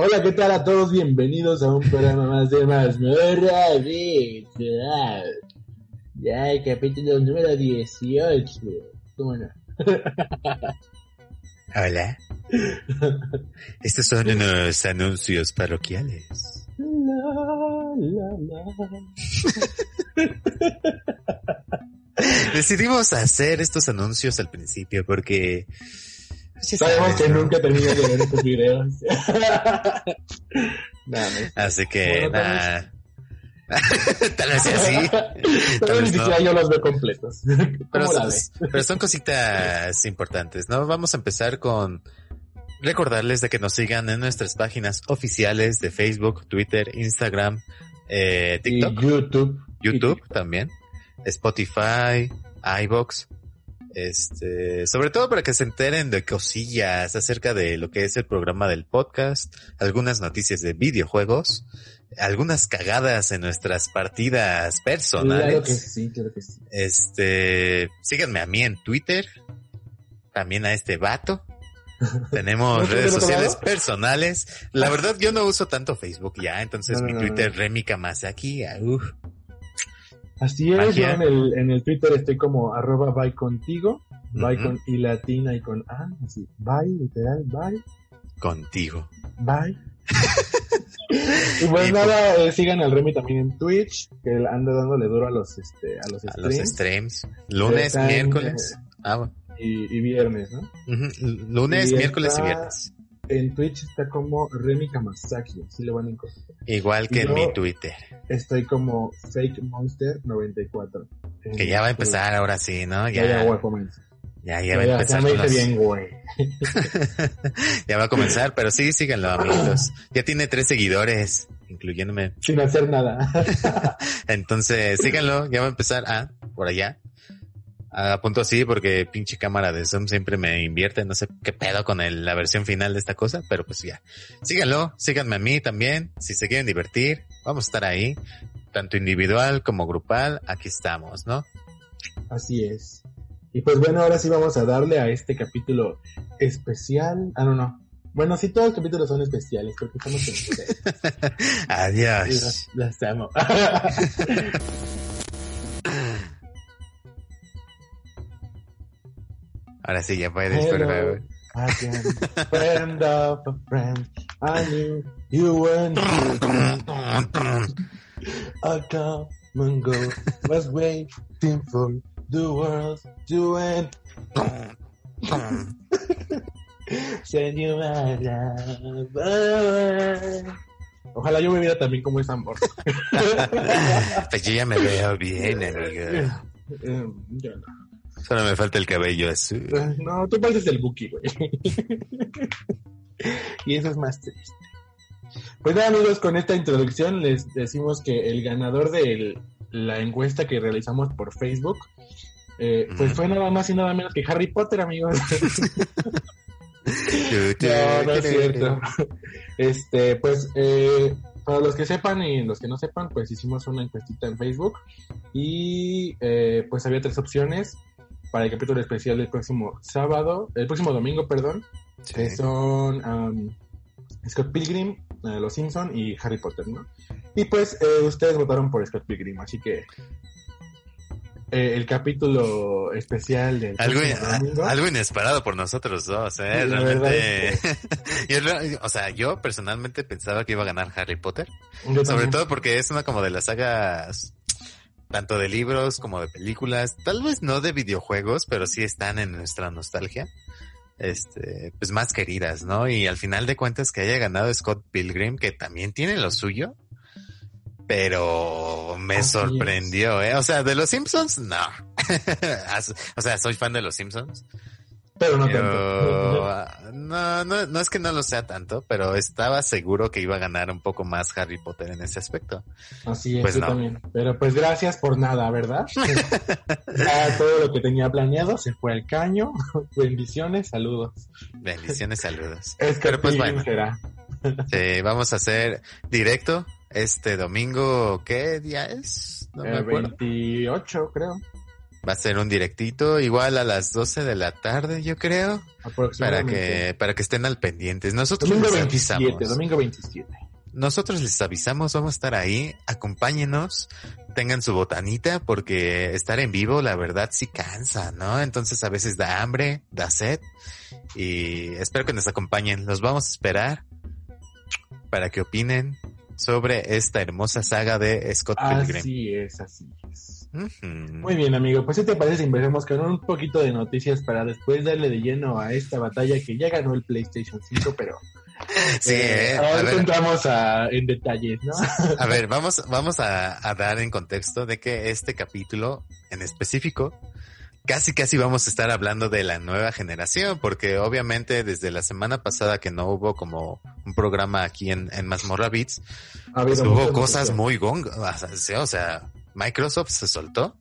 Hola, ¿qué tal a todos? Bienvenidos a un programa más de Mazmorra Ya, el capítulo número 18. ¿Cómo no? Hola. Estos son unos anuncios parroquiales. Decidimos hacer estos anuncios al principio porque Sabemos que nunca tenía que ver estos videos. Así que nada. Tal vez así. Pero ni siquiera yo los veo completos. Pero son, pero son cositas importantes, ¿no? Vamos a empezar con recordarles de que nos sigan en nuestras páginas oficiales de Facebook, Twitter, Instagram, eh, TikTok, y YouTube, YouTube también, Spotify, iBox, este, sobre todo para que se enteren de cosillas acerca de lo que es el programa del podcast, algunas noticias de videojuegos, algunas cagadas en nuestras partidas personales. Claro que sí, claro que sí. Este, síganme a mí en Twitter, también a este vato. Tenemos redes sociales personales. La verdad, yo no uso tanto Facebook ya, entonces mi Twitter remica más aquí. Uh, Así es, yo en el, en el Twitter estoy como arroba bye contigo, bye con y latina y con A, así, bye, literal, bye. Contigo. Bye. y pues nada, eh, sigan al Remy también en Twitch, que anda dándole duro a los, este, a los a streams. los streams. Lunes, miércoles. ah, bueno. y, y, viernes, ¿no? Uh -huh. Lunes, y miércoles y viernes. En Twitch está como Remy Kamasaki, así le van a encontrar. Igual que en mi Twitter. Estoy como Fake Monster 94. Que ya va a empezar ahora sí, ¿no? Ya, ya, ya, comienza. Ya, ya, va a empezar. Ya hice bien, güey. ya va a comenzar, pero sí, síganlo, amiguitos. Ya tiene tres seguidores, incluyéndome. Sin hacer nada. Entonces, síganlo, ya va a empezar. Ah, por allá. A punto así porque pinche cámara de Zoom siempre me invierte, no sé qué pedo con el, la versión final de esta cosa, pero pues ya. Síganlo, síganme a mí también, si se quieren divertir, vamos a estar ahí, tanto individual como grupal, aquí estamos, ¿no? Así es. Y pues bueno, ahora sí vamos a darle a este capítulo especial. Ah, no, no. Bueno, sí, todos los capítulos son especiales porque estamos en Adiós. Las amo. Ahora sí, ya puedes, pero... friend of a friend, I knew you weren't I come and go, was waiting for the world to end. Send you my love. Ojalá yo viviera también como esa amor. pues yo ya me veo bien, amigo. Yo no. Solo me falta el cabello azul. No, tú pareces el Buki, güey. y eso es más triste. Pues nada, amigos, con esta introducción les decimos que el ganador de la encuesta que realizamos por Facebook, eh, pues fue nada más y nada menos que Harry Potter, amigos. no, no es cierto. Este, pues, eh, para los que sepan y los que no sepan, pues hicimos una encuestita en Facebook y eh, pues había tres opciones para el capítulo especial del próximo sábado, el próximo domingo, perdón, sí. que son um, Scott Pilgrim, uh, Los Simpson y Harry Potter, ¿no? Y pues eh, ustedes votaron por Scott Pilgrim, así que eh, el capítulo especial del algo, domingo, algo inesperado por nosotros dos, ¿eh? Realmente, yo, o sea, yo personalmente pensaba que iba a ganar Harry Potter, sobre todo porque es una como de las sagas tanto de libros como de películas, tal vez no de videojuegos, pero sí están en nuestra nostalgia, este, pues más queridas, ¿no? Y al final de cuentas que haya ganado Scott Pilgrim, que también tiene lo suyo, pero me Así sorprendió. ¿eh? O sea, de los Simpsons, no. o sea, soy fan de los Simpsons. Pero no tanto. No, no, no es que no lo sea tanto, pero estaba seguro que iba a ganar un poco más Harry Potter en ese aspecto. Así es, pues yo no. también. Pero pues gracias por nada, ¿verdad? ya todo lo que tenía planeado se fue al caño. Bendiciones, saludos. Bendiciones, saludos. es que pero pues bueno. Será. sí, vamos a hacer directo este domingo. ¿Qué día es? No me acuerdo. 28, creo. Va a ser un directito igual a las 12 de la tarde, yo creo. Para que, para que estén al pendientes. Nosotros domingo 27, domingo 27. Nosotros les avisamos, vamos a estar ahí, acompáñenos, tengan su botanita, porque estar en vivo, la verdad, sí cansa, ¿no? Entonces a veces da hambre, da sed, y espero que nos acompañen. Los vamos a esperar para que opinen sobre esta hermosa saga de Scott Pilgrim. Así es, así es. Muy bien, amigo. Pues, si te parece? Empecemos con un poquito de noticias para después darle de lleno a esta batalla que ya ganó el PlayStation 5, pero Sí, eh, eh ahora entramos en detalles, ¿no? A ver, vamos, vamos a, dar en contexto de que este capítulo en específico casi casi vamos a estar hablando de la nueva generación, porque obviamente desde la semana pasada que no hubo como un programa aquí en, en Mazmorra Beats, pues hubo cosas muy gong, o sea, Microsoft se soltó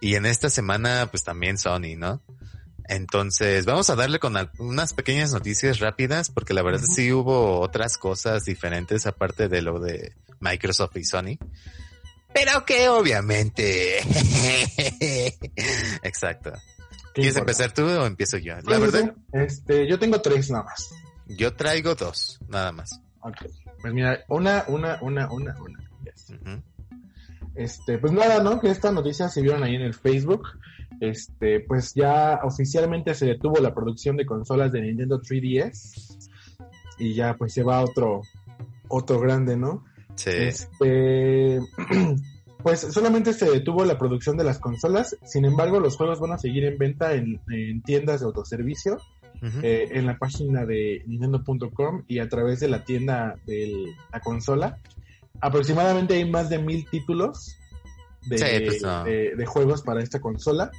y en esta semana pues también Sony, ¿no? Entonces, vamos a darle con unas pequeñas noticias rápidas, porque la verdad sí hubo otras cosas diferentes aparte de lo de Microsoft y Sony. Pero que obviamente. Exacto. ¿Quieres empezar tú o empiezo yo? La verdad. Este, yo tengo tres nada más. Yo traigo dos, nada más. Ok. Pues mira, una, una, una, una, una. Este, pues nada, ¿no? Que esta noticia se vieron ahí en el Facebook este, pues ya oficialmente se detuvo la producción de consolas de Nintendo 3DS y ya pues se va otro, otro grande, ¿no? Sí. Este, pues solamente se detuvo la producción de las consolas, sin embargo los juegos van a seguir en venta en, tiendas de autoservicio, eh, en la página de nintendo.com y a través de la tienda de la consola. Aproximadamente hay más de mil títulos pues de, de, juegos para esta consola.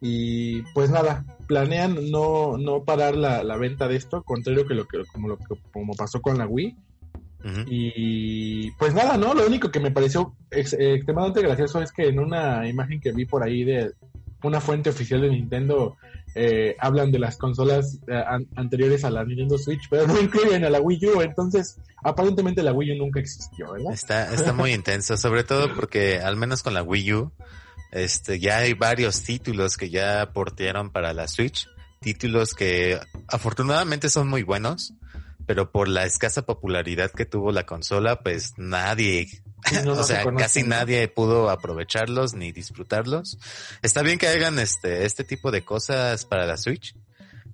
Y pues nada, planean no, no parar la, la venta de esto, contrario que lo que como lo como pasó con la Wii. Y pues nada, ¿no? Lo único que me pareció extremadamente gracioso es que en una imagen que vi por ahí de una fuente oficial de Nintendo eh, hablan de las consolas eh, anteriores a la Nintendo Switch, pero no incluyen a la Wii U, entonces aparentemente la Wii U nunca existió, ¿verdad? Está, está muy intenso, sobre todo porque al menos con la Wii U este, ya hay varios títulos que ya portearon para la Switch, títulos que afortunadamente son muy buenos, pero por la escasa popularidad que tuvo la consola, pues nadie, o sea, casi nadie pudo aprovecharlos ni disfrutarlos. Está bien que hagan este, este tipo de cosas para la Switch,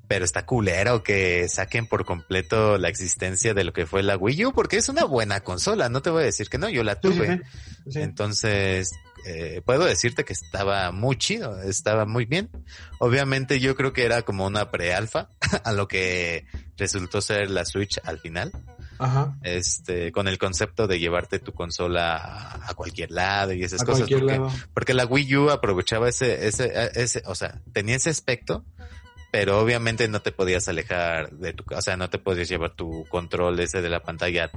pero está culero que saquen por completo la existencia de lo que fue la Wii U, porque es una buena consola, no te voy a decir que no, yo la tuve. Entonces, eh, puedo decirte que estaba muy chido, estaba muy bien. Obviamente yo creo que era como una pre-alfa a lo que resultó ser la Switch al final. Ajá. Este, con el concepto de llevarte tu consola a, cualquier lado y esas cosas. Porque, porque, la Wii U aprovechaba ese, ese, ese, o sea, tenía ese aspecto, pero obviamente no te podías alejar de tu, o sea, no te podías llevar tu control ese de la pantalla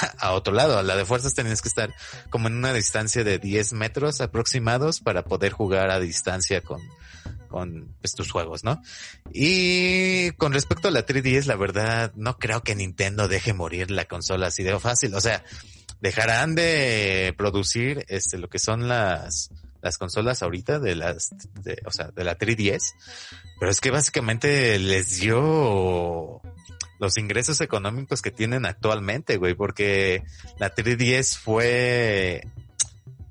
a otro lado. A la de fuerzas tenías que estar como en una distancia de 10 metros aproximados para poder jugar a distancia con, con pues, tus juegos, ¿no? Y con respecto a la 3DS, la verdad, no creo que Nintendo deje morir la consola así de fácil. O sea, dejarán de producir este lo que son las las consolas ahorita de las de, o sea, de la 3DS, pero es que básicamente les dio los ingresos económicos que tienen actualmente, güey, porque la 3DS fue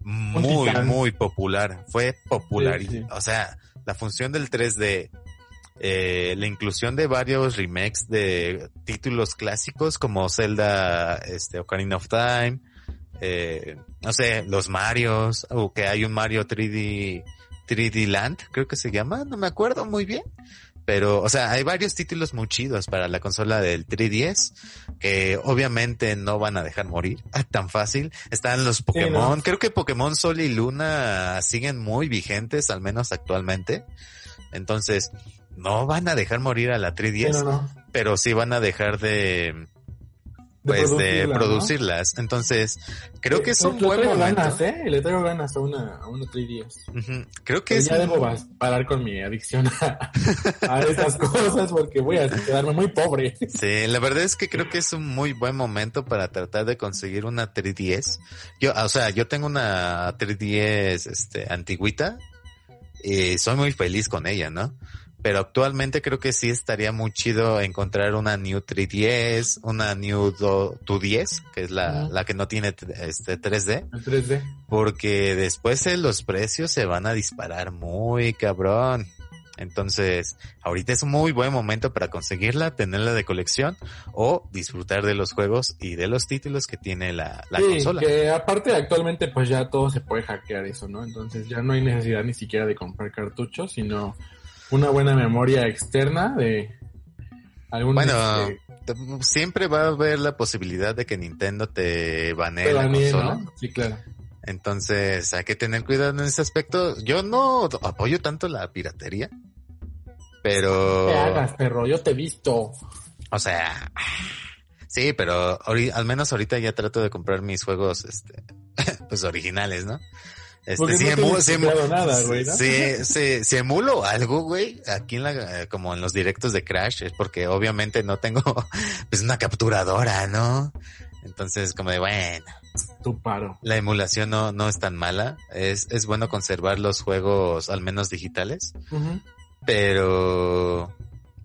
muy, muy popular, fue popular, o sea, la función del 3D, eh, la inclusión de varios remakes de títulos clásicos como Zelda, este, Ocarina of Time, eh, no sé, los Marios, o que hay un Mario 3D, 3D Land, creo que se llama, no me acuerdo muy bien. Pero, o sea, hay varios títulos muy chidos para la consola del 3DS que obviamente no van a dejar morir tan fácil. Están los Pokémon. Creo que Pokémon Sol y Luna siguen muy vigentes, al menos actualmente. Entonces, no van a dejar morir a la 3DS, pero sí van a dejar de, pues de producirlas. Entonces, creo que es un buen momento. Ganas, ¿eh? Le traigo ganas a una, a una 3DS. Creo que es ya debo parar con mi adicción a, a estas cosas porque voy a quedarme muy pobre. Sí, la verdad es que creo que es un muy buen momento para tratar de conseguir una 3DS. Yo, o sea, yo tengo una 3DS este antigüita y soy muy feliz con ella, ¿no? Pero actualmente creo que sí estaría muy chido encontrar una New 3DS, una New 210, que es la, la que no tiene este 3D. 3D. Porque después los precios se van a disparar muy cabrón. Entonces, ahorita es un muy buen momento para conseguirla, tenerla de colección o disfrutar de los juegos y de los títulos que tiene la, la sí, consola. Que aparte actualmente pues ya todo se puede hackear eso, ¿no? Entonces ya no hay necesidad ni siquiera de comprar cartuchos, sino una buena memoria externa de algún Bueno, este, siempre va a haber la posibilidad de que Nintendo te banee la consola. Sí, claro. Entonces hay que tener cuidado en ese aspecto. Yo no apoyo tanto la piratería, pero... No te hagas, perro, yo te he visto. O sea, sí, pero al menos ahorita ya trato de comprar mis juegos, este, pues originales, ¿no? Este, si, emulo, si, emulo algo, güey, aquí en la, como en los directos de Crash, es porque obviamente no tengo, pues una capturadora, ¿no? Entonces, como de, bueno. Tu paro. La emulación no, no es tan mala. Es, es bueno conservar los juegos, al menos digitales. Pero,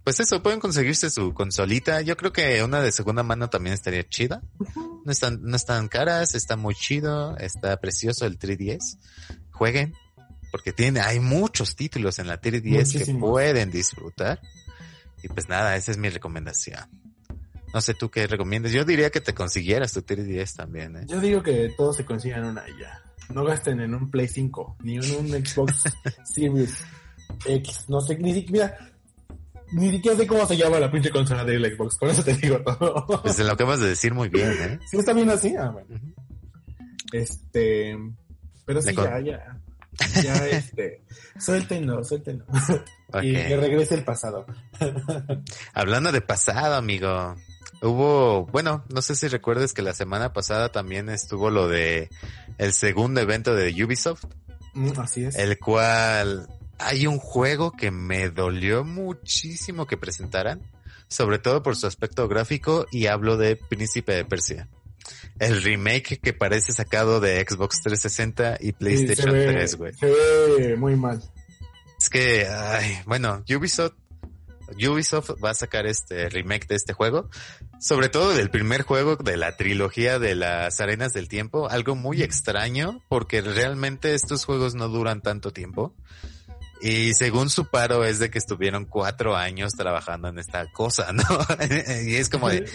pues eso, pueden conseguirse su consolita. Yo creo que una de segunda mano también estaría chida. No están, no están caras, está muy chido, está precioso el 3DS. Jueguen, porque tiene, hay muchos títulos en la 3DS que pueden disfrutar. Y pues nada, esa es mi recomendación. No sé tú qué recomiendas. Yo diría que te consiguieras tu 3DS también. ¿eh? Yo digo que todos se consigan una ya. No gasten en un Play 5, ni en un Xbox Series X. No sé, ni siquiera, ni siquiera sé cómo se llama la pinche consola del Xbox. Por eso te digo todo. Pues lo acabas de decir muy bien, ¿eh? Sí, está bien así. Ah, bueno. Este. Pero sí, ya, ya. Ya, este. Suéltenlo, suéltenlo. Y que regrese el pasado. Hablando de pasado, amigo. Hubo, bueno, no sé si recuerdes que la semana pasada también estuvo lo de el segundo evento de Ubisoft. Mm, así es. El cual hay un juego que me dolió muchísimo que presentaran, sobre todo por su aspecto gráfico y hablo de Príncipe de Persia. El remake que parece sacado de Xbox 360 y PlayStation 3, güey. Se ve muy mal. Es que, ay, bueno, Ubisoft Ubisoft va a sacar este remake de este juego, sobre todo del primer juego de la trilogía de las arenas del tiempo, algo muy extraño porque realmente estos juegos no duran tanto tiempo. Y según su paro es de que estuvieron cuatro años trabajando en esta cosa, ¿no? y es como de,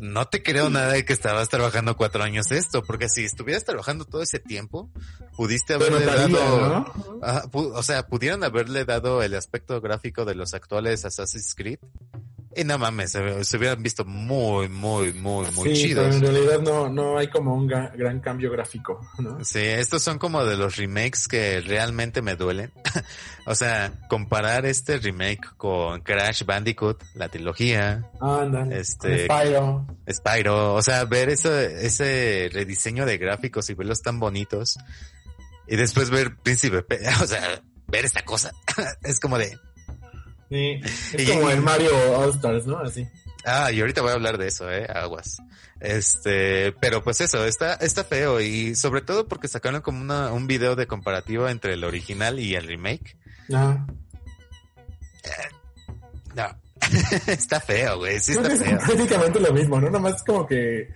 no te creo nada de que estabas trabajando cuatro años esto, porque si estuvieras trabajando todo ese tiempo, pudiste haberle dado, o sea, pudieron haberle dado el aspecto gráfico de los actuales Assassin's Creed y no mames, se, hubieran visto muy, muy, muy, muy sí, Pero en realidad no, no hay como un gran cambio gráfico, ¿no? Sí, estos son como de los remakes que realmente me duelen. o sea, comparar este remake con Crash Bandicoot, la trilogía. Este, Spyro. Spyro. O sea, ver ese, ese rediseño de gráficos y verlos tan bonitos. Y después ver Príncipe, o sea, ver esta cosa. es como de, Sí, es como el Mario All Stars, ¿no? Así. Ah, y ahorita voy a hablar de eso, eh, aguas. Este, pero pues eso, está, está feo y sobre todo porque sacaron como una, un video de comparativa entre el original y el remake. Eh, no. está feo, güey, sí está feo. prácticamente lo mismo, ¿no? Nomás como que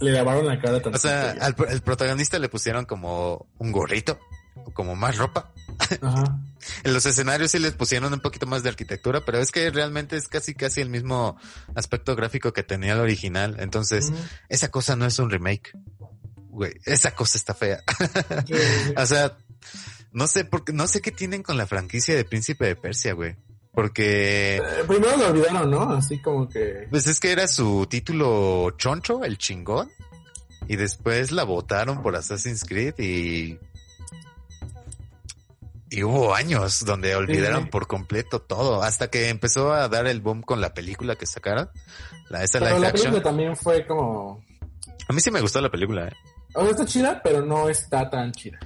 le lavaron la cara O sea, al el protagonista le pusieron como un gorrito, como más ropa. Ajá. En los escenarios sí les pusieron un poquito más de arquitectura, pero es que realmente es casi casi el mismo aspecto gráfico que tenía el original. Entonces, esa cosa no es un remake. Güey, esa cosa está fea. o sea, no sé por no sé qué tienen con la franquicia de Príncipe de Persia, güey. Porque... Eh, primero lo olvidaron, ¿no? Así como que... Pues es que era su título choncho, el chingón. Y después la votaron por Assassin's Creed y y hubo años donde olvidaron por completo todo, hasta que empezó a dar el boom con la película que sacaron. La, esa pero la película también fue como... A mí sí me gustó la película, ¿eh? O sea, está chida, pero no está tan chida.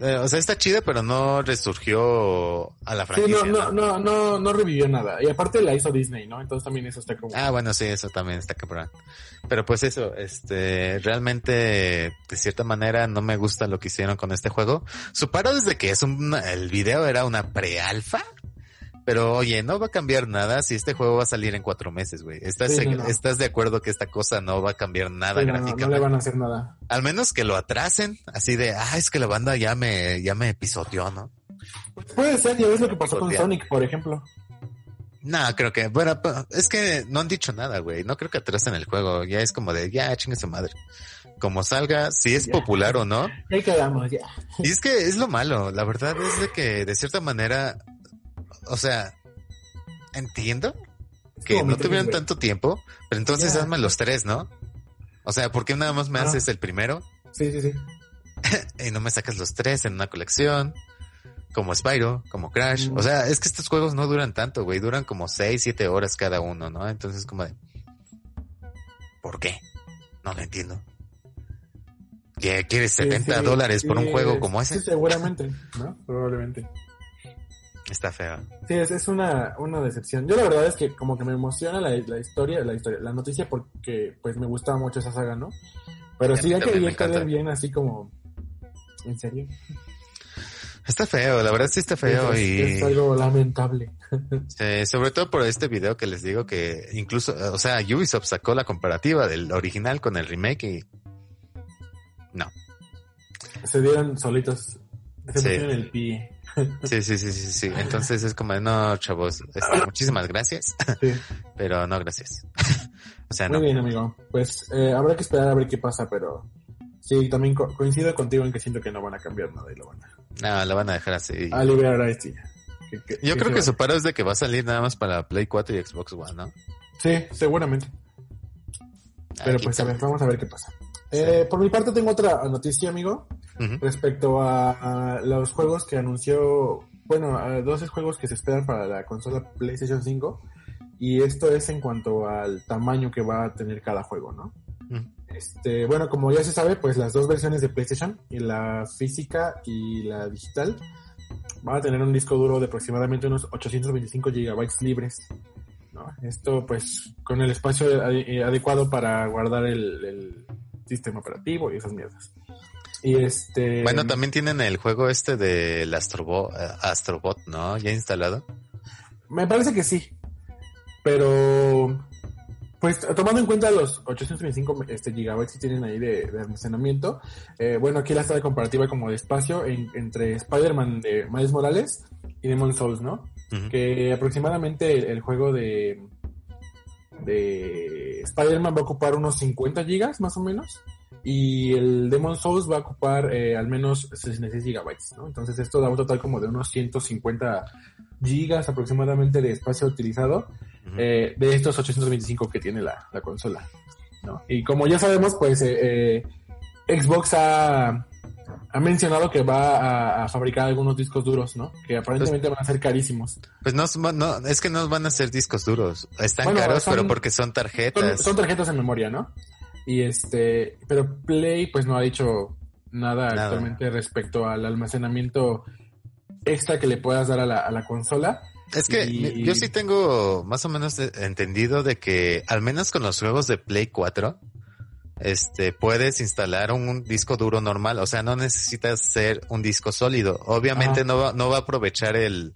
Eh, o sea, está chida, pero no resurgió a la franquicia. Sí, no, no, no, no, revivió nada. Y aparte la hizo Disney, ¿no? Entonces también eso está como... Ah, bueno, sí, eso también está cabrón. Pero pues eso, este, realmente, de cierta manera, no me gusta lo que hicieron con este juego. Suparo desde que es un, el video era una pre-alfa. Pero oye, no va a cambiar nada si este juego va a salir en cuatro meses, güey. ¿Estás, ¿Estás de acuerdo que esta cosa no va a cambiar nada gráficamente? No, le van a hacer nada. Al menos que lo atrasen, así de, ah, es que la banda ya me, ya me pisoteó, ¿no? puede ser, ya ves lo que pasó con Sonic, por ejemplo. No, creo que, bueno, es que no han dicho nada, güey. No creo que atrasen el juego. Ya es como de, ya, chingue su madre. Como salga, si es popular o no. Ahí quedamos, ya. Y es que es lo malo. La verdad es de que, de cierta manera, o sea, entiendo que no tuvieron tanto tiempo, pero entonces hazme los tres, ¿no? O sea, ¿por qué nada más me haces el primero? Sí, sí, sí. y no me sacas los tres en una colección, como Spyro, como Crash. O sea, es que estos juegos no duran tanto, güey, duran como seis, siete horas cada uno, ¿no? Entonces como de... ¿Por qué? No lo entiendo. ¿Quieres 70 dólares por un juego como ese? Sí, seguramente, ¿no? Probablemente. Está feo. Sí, es, una, una decepción. Yo la verdad es que como que me emociona la, la historia, la historia, la noticia porque pues me gustaba mucho esa saga, ¿no? Pero sí ya quería quedar bien así como... ¿En serio? Está feo, la verdad sí está feo y... Es algo lamentable. Sí, sobre todo por este video que les digo que incluso, o sea, Ubisoft sacó la comparativa del original con el remake y... No. Se dieron solitos. Se sí. el pie. Sí, sí, sí, sí, sí. Entonces es como, no, chavos, este, muchísimas gracias. Pero no, gracias. o sea, Muy bien, amigo. Pues eh, habrá que esperar a ver qué pasa, pero sí, también coincido contigo en que siento que no van a cambiar nada y lo van a... No, lo van a dejar así. A liberar a este. Yo creo que su paro es de que va a salir nada más para Play 4 y Xbox One, ¿no? Sí, seguramente. Pero pues a ver, vamos a ver qué pasa. Eh, por mi parte tengo otra noticia, amigo respecto a, los juegos que anunció, bueno, a 12 juegos que se esperan para la consola PlayStation 5 y esto es en cuanto al tamaño que va a tener cada juego, ¿no? Este, bueno, como ya se sabe, pues las dos versiones de PlayStation, y la física y la digital, van a tener un disco duro de aproximadamente unos 825 gigabytes libres. ¿no? Esto pues con el espacio adecuado para guardar el, el sistema operativo y esas mierdas. Y este. Bueno, también tienen el juego este del Astrobot, eh, Astrobot, ¿no? Ya instalado. Me parece que sí. Pero. Pues tomando en cuenta los 825 este, gigabytes que tienen ahí de, almacenamiento, eh, bueno, aquí la está de comparativa como de espacio entre Spider-Man de Miles Morales y Demon Souls, ¿no? Que aproximadamente el, juego de, de Spider-Man va a ocupar unos 50 gigas más o menos y el Demon Souls va a ocupar eh, al menos 66 gigabytes, ¿no? Entonces esto da un total como de unos 150 gigas aproximadamente de espacio utilizado eh, de estos 825 que tiene la, consola, ¿no? Y como ya sabemos, pues eh, Xbox ha, ha mencionado que va a, fabricar algunos discos duros, ¿no? Que aparentemente van a ser carísimos. Pues no, no, es que no van a ser discos duros. Están caros, pero porque son tarjetas. son, tarjetas en memoria, ¿no? Y este, pero Play pues no ha dicho nada, actualmente respecto al almacenamiento extra que le puedas dar a la, a la consola. Es que yo sí tengo más o menos entendido de que al menos con los juegos de Play 4, este, puedes instalar un, disco duro normal, o sea, no necesitas ser un disco sólido. Obviamente no va, no va a aprovechar el,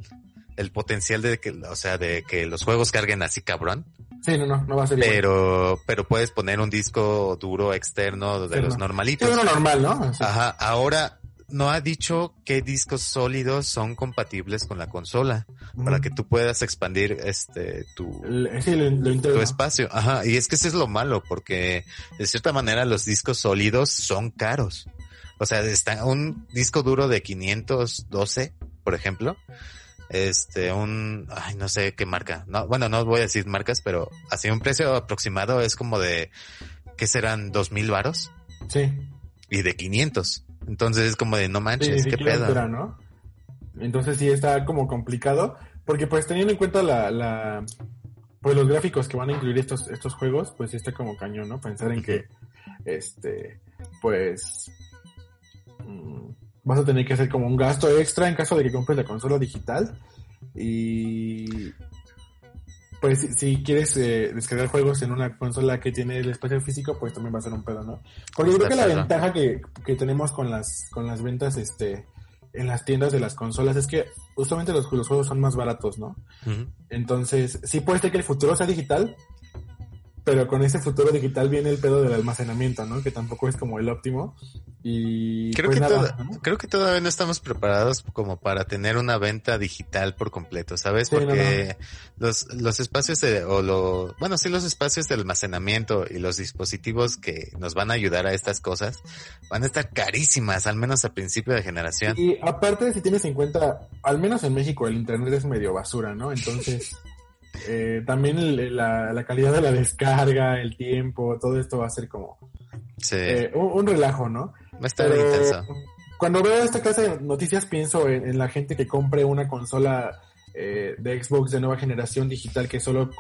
el potencial de que, o sea, de que los juegos carguen así cabrón. Sí, no, no, no va a ser Pero, pero puedes poner un disco duro externo de los normalitos. uno normal, ¿no? Ajá. Ahora, no ha dicho qué discos sólidos son compatibles con la consola para que tú puedas expandir este tu, tu espacio. Ajá, y es que eso es lo malo porque de cierta manera los discos sólidos son caros. O sea, está un disco duro de 512, por ejemplo, este, un, ay, no sé qué marca. No, bueno, no voy a decir marcas, pero así un precio aproximado es como de, ¿qué serán? ¿Dos mil varos? Sí. Y de 500. Entonces es como de, no manches, qué pedo. ¿no? Entonces sí está como complicado, porque pues teniendo en cuenta la, la, pues los gráficos que van a incluir estos, estos juegos, pues sí está como cañón, ¿no? Pensar en que, este, pues, mm, vas a tener que hacer como un gasto extra en caso de que compres la consola digital. Y pues si, quieres eh, descargar juegos en una consola que tiene el espacio físico, pues también va a ser un pedo, ¿no? Porque yo creo que la ventaja que, que, tenemos con las, con las ventas este, en las tiendas de las consolas es que justamente los, los juegos son más baratos, ¿no? Entonces, sí puede ser que el futuro sea digital, pero con ese futuro digital viene el pedo del almacenamiento, ¿no? Que tampoco es como el óptimo. Y creo, pues que creo que todavía no estamos preparados como para tener una venta digital por completo, ¿sabes? Porque los, los espacios de, o lo, bueno, sí, los espacios de almacenamiento y los dispositivos que nos van a ayudar a estas cosas van a estar carísimas, al menos a principio de generación. Y aparte, si tienes en cuenta, al menos en México el internet es medio basura, ¿no? Entonces... Eh, también la, calidad de la descarga, el tiempo, todo esto va a ser como eh, un, relajo, ¿no? Va a estar intenso. Cuando veo esta clase de noticias pienso en, la gente que compre una consola eh, de Xbox de nueva generación digital que solo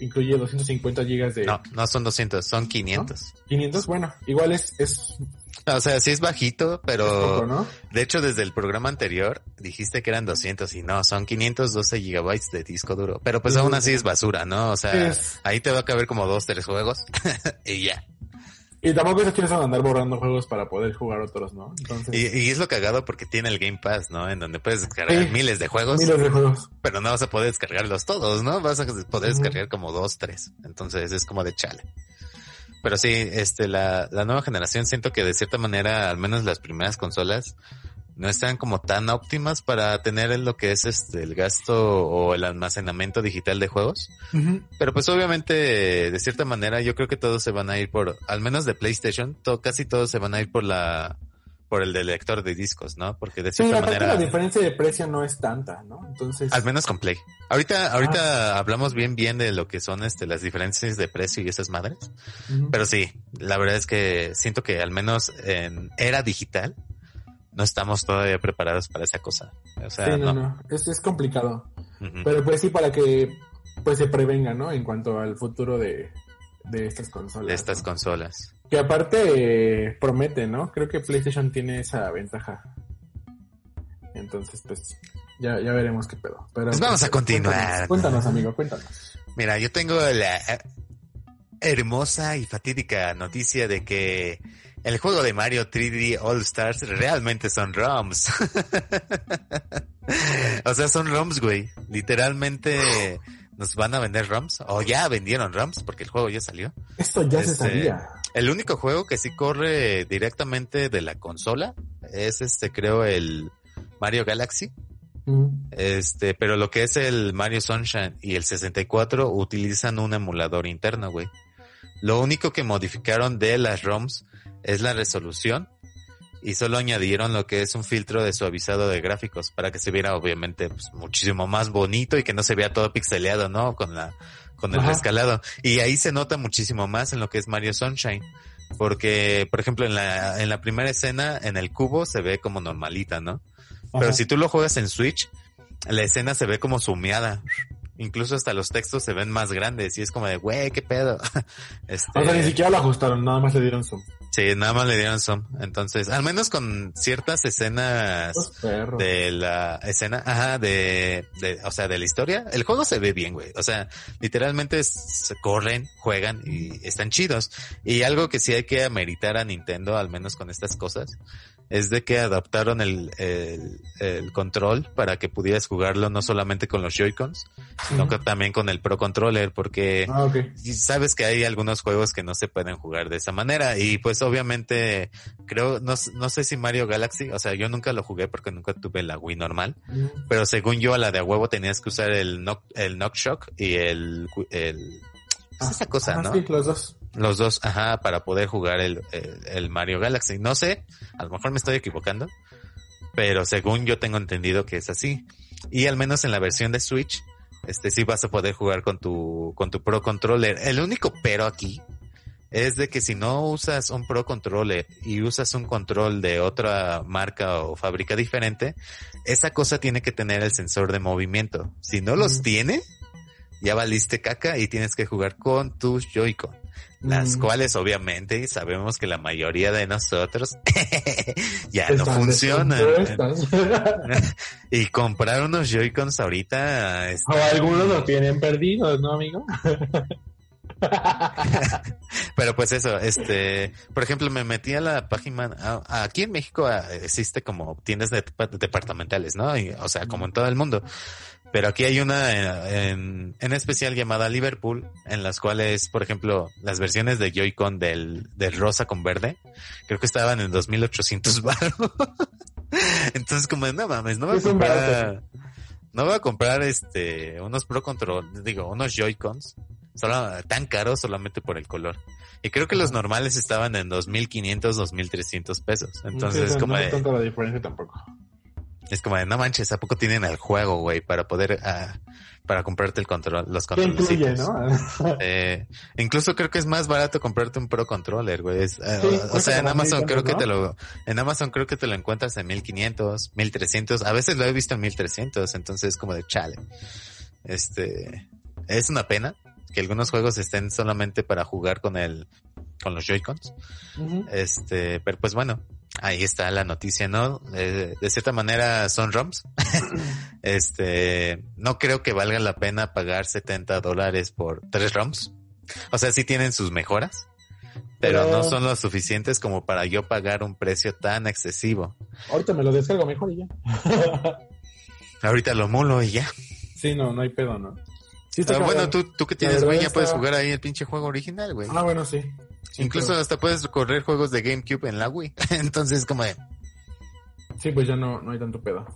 incluye 250 gigas de... No, no son 200, son 500. 500, bueno, igual es, es o sea, sí es bajito, pero de hecho desde el programa anterior dijiste que eran 200 y no, son 512 gigabytes de disco duro. Pero pues aún así es basura, ¿no? O sea, ahí te va a caber como dos, tres juegos y ya. Y tampoco se quieres andar borrando juegos para poder jugar otros, ¿no? Entonces... Y, es lo cagado porque tiene el Game Pass, ¿no? En donde puedes descargar miles de juegos. Miles de juegos. Pero no vas a poder descargarlos todos, ¿no? Vas a poder descargar como dos, tres. Entonces es como de chale. Pero sí, este, la, la nueva generación siento que de cierta manera, al menos las primeras consolas, no están como tan óptimas para tener lo que es este el gasto o el almacenamiento digital de juegos. Pero pues obviamente de cierta manera yo creo que todos se van a ir por, al menos de PlayStation, casi todos se van a ir por la por el de lector de discos, ¿no? Porque de cierta manera... la diferencia de precio no es tanta, ¿no? Entonces... Al menos con Play. Ahorita, ahorita ah. hablamos bien bien de lo que son este las diferencias de precio y esas madres. Pero sí, la verdad es que siento que al menos en era digital no estamos todavía preparados para esa cosa. O sea, sí, no, no, Es, es complicado. Pero pues sí para que pues se prevenga, ¿no? En cuanto al futuro de, de estas consolas. De estas consolas. Que aparte eh, promete, ¿no? Creo que PlayStation tiene esa ventaja. Entonces, pues, ya, ya veremos qué pedo. Pero, pues vamos a continuar. Cuéntanos, amigo, cuéntanos. Mira, yo tengo la eh, hermosa y fatídica noticia de que el juego de Mario 3D All Stars realmente son ROMs. o sea, son ROMs, güey. Literalmente nos van a vender ROMs. O ya vendieron ROMs porque el juego ya salió. Esto ya se este, sabía. El único juego que sí corre directamente de la consola es este, creo, el Mario Galaxy. Mm. Este, pero lo que es el Mario Sunshine y el 64 utilizan un emulador interno, güey. Lo único que modificaron de las ROMs es la resolución y solo añadieron lo que es un filtro de suavizado de gráficos para que se viera obviamente pues, muchísimo más bonito y que no se vea todo pixeleado, ¿no? Con la con el rescalado. Y ahí se nota muchísimo más en lo que es Mario Sunshine. Porque, por ejemplo, en la, en la primera escena, en el cubo se ve como normalita, ¿no? Pero si tú lo juegas en Switch, la escena se ve como sumeada. Incluso hasta los textos se ven más grandes y es como de, güey, qué pedo. Este... O sea, ni siquiera lo ajustaron, nada más le dieron zoom. Sí, nada más le dieron zoom. Entonces, al menos con ciertas escenas de la escena, ajá, de, de, o sea, de la historia, el juego se ve bien, güey. O sea, literalmente se corren, juegan y están chidos. Y algo que sí hay que ameritar a Nintendo, al menos con estas cosas, es de que adaptaron el, el, control para que pudieras jugarlo no solamente con los Joy-Cons, sino que también con el Pro Controller, porque ah, sabes que hay algunos juegos que no se pueden jugar de esa manera. Y pues obviamente, creo, no, no sé si Mario Galaxy, o sea, yo nunca lo jugué porque nunca tuve la Wii normal, pero según yo a la de a huevo tenías que usar el Knock, el Knock Shock y el, el ah, esa cosa, ¿no? Sí, los dos. Los dos, ajá, para poder jugar el, el, Mario Galaxy. No sé, a lo mejor me estoy equivocando, pero según yo tengo entendido que es así. Y al menos en la versión de Switch, este sí vas a poder jugar con tu, con tu Pro Controller. El único pero aquí es de que si no usas un Pro Controller y usas un control de otra marca o fábrica diferente, esa cosa tiene que tener el sensor de movimiento. Si no los tiene, ya valiste caca y tienes que jugar con tus Joy-Con. Las mm. cuales obviamente sabemos que la mayoría de nosotros ya no funcionan. y comprar unos Joy-Cons ahorita... O algunos lo tienen perdidos, ¿no, amigo? Pero pues eso, este, por ejemplo, me metí a la página, aquí en México ah, existe como tiendas departamentales, ¿no? o sea, como en todo el mundo. Pero aquí hay una en, en, especial llamada Liverpool, en las cuales, por ejemplo, las versiones de Joy-Con del, del rosa con verde, creo que estaban en 2800 baros. Entonces, como, no mames, no voy a comprar, no voy a comprar este, unos Pro Control, digo, unos Joy-Cons, solo, tan caros solamente por el color. Y creo que los normales estaban en 2500, 2300 pesos. Entonces, como. No tanto la diferencia tampoco. Es como de, no manches, ¿a poco tienen el juego, güey? Para poder, uh, para comprarte el control, los controles. eh, incluso creo que es más barato comprarte un Pro Controller, güey. Uh, o sea, en Amazon creo que te lo, en Amazon creo que te lo encuentras en 1500, 1300. A veces lo he visto en 1300, entonces es como de chale. Este, es una pena que algunos juegos estén solamente para jugar con el, con los Joy-Cons. Este, pero pues bueno, ahí está la noticia, ¿no? de cierta manera son ROMs. este, no creo que valga la pena pagar 70 dólares por tres ROMs. O sea, sí tienen sus mejoras, pero, no son lo suficientes como para yo pagar un precio tan excesivo. Ahorita me lo descargo mejor y ya. Ahorita lo mulo y ya. Sí, no, no hay pedo, ¿no? Ah, bueno, tú, tú que tienes güey, ya puedes jugar ahí el pinche juego original, güey. Ah, bueno, sí. Incluso hasta puedes correr juegos de GameCube en la Wii. Entonces, como de... Sí, pues ya no, no hay tanto pedo.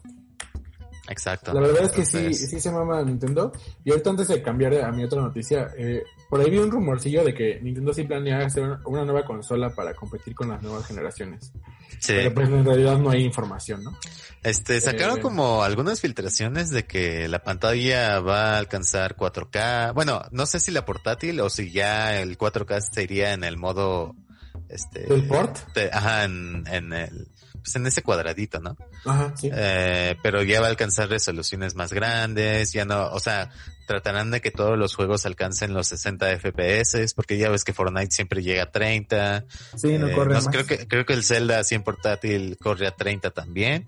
Exacto. La verdad es que sí, sí se mama Nintendo. Y ahorita antes de cambiar a mi otra noticia, eh, por ahí vi un rumorcillo de que Nintendo sí planea hacer una nueva consola para competir con las nuevas generaciones. Sí. Pero pues en realidad no hay información, ¿no? Este, sacaron eh, como algunas filtraciones de que la pantalla va a alcanzar 4K. Bueno, no sé si la portátil o si ya el 4K sería en el modo, este. ¿El port? ajá, en, en el, pues en ese cuadradito, ¿no? Ajá, sí. Eh, pero ya va a alcanzar resoluciones más grandes, ya no, o sea, tratarán de que todos los juegos alcancen los 60 FPS, porque ya ves que Fortnite siempre llega a 30. Sí, no eh, corre más. Creo que, creo que el Zelda 100 portátil corre a 30 también.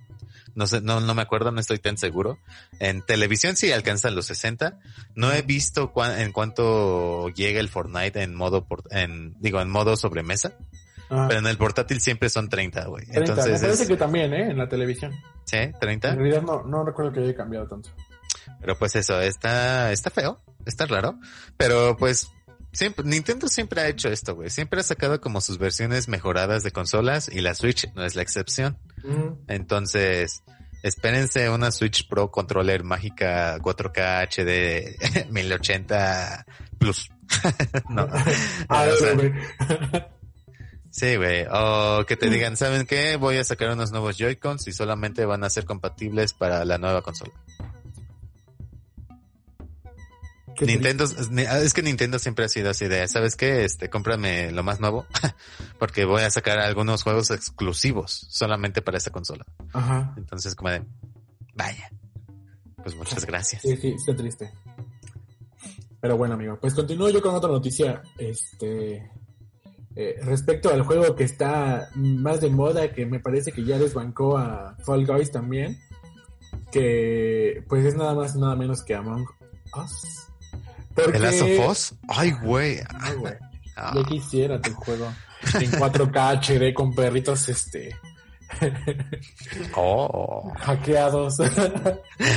No sé, no, no me acuerdo, no estoy tan seguro. En televisión sí alcanzan los 60. No he visto en cuánto llega el Fortnite en modo, en, digo, en modo sobremesa. Pero en el portátil siempre son 30, güey. Entonces me parece que también, ¿eh? En la televisión. ¿Sí? ¿30? En realidad no, no recuerdo que haya cambiado tanto. Pero pues eso, está, está feo, está raro. Pero pues siempre, Nintendo siempre ha hecho esto, güey. Siempre ha sacado como sus versiones mejoradas de consolas y la Switch no es la excepción. Entonces, espérense una Switch Pro Controller mágica 4K HD 1080 Plus. no. Ah, Sí, güey. O que te digan, ¿saben qué? Voy a sacar unos nuevos Joy-Cons y solamente van a ser compatibles para la nueva consola. Nintendo, es que Nintendo siempre ha sido así de, ¿sabes qué? Este, cómprame lo más nuevo, porque voy a sacar algunos juegos exclusivos solamente para esta consola. Ajá. Entonces, como de, vaya. Pues muchas gracias. Sí, sí, está triste. Pero bueno, amigo, pues continúo yo con otra noticia, este, eh, respecto al juego que está más de moda, que me parece que ya desbancó a Fall Guys también, que pues es nada más nada menos que Among Us. ¿El Last of Us? Ay, güey. Ay, güey. Ah. Yo quisiera tu juego en 4K HD con perritos, este... oh. Hackeados.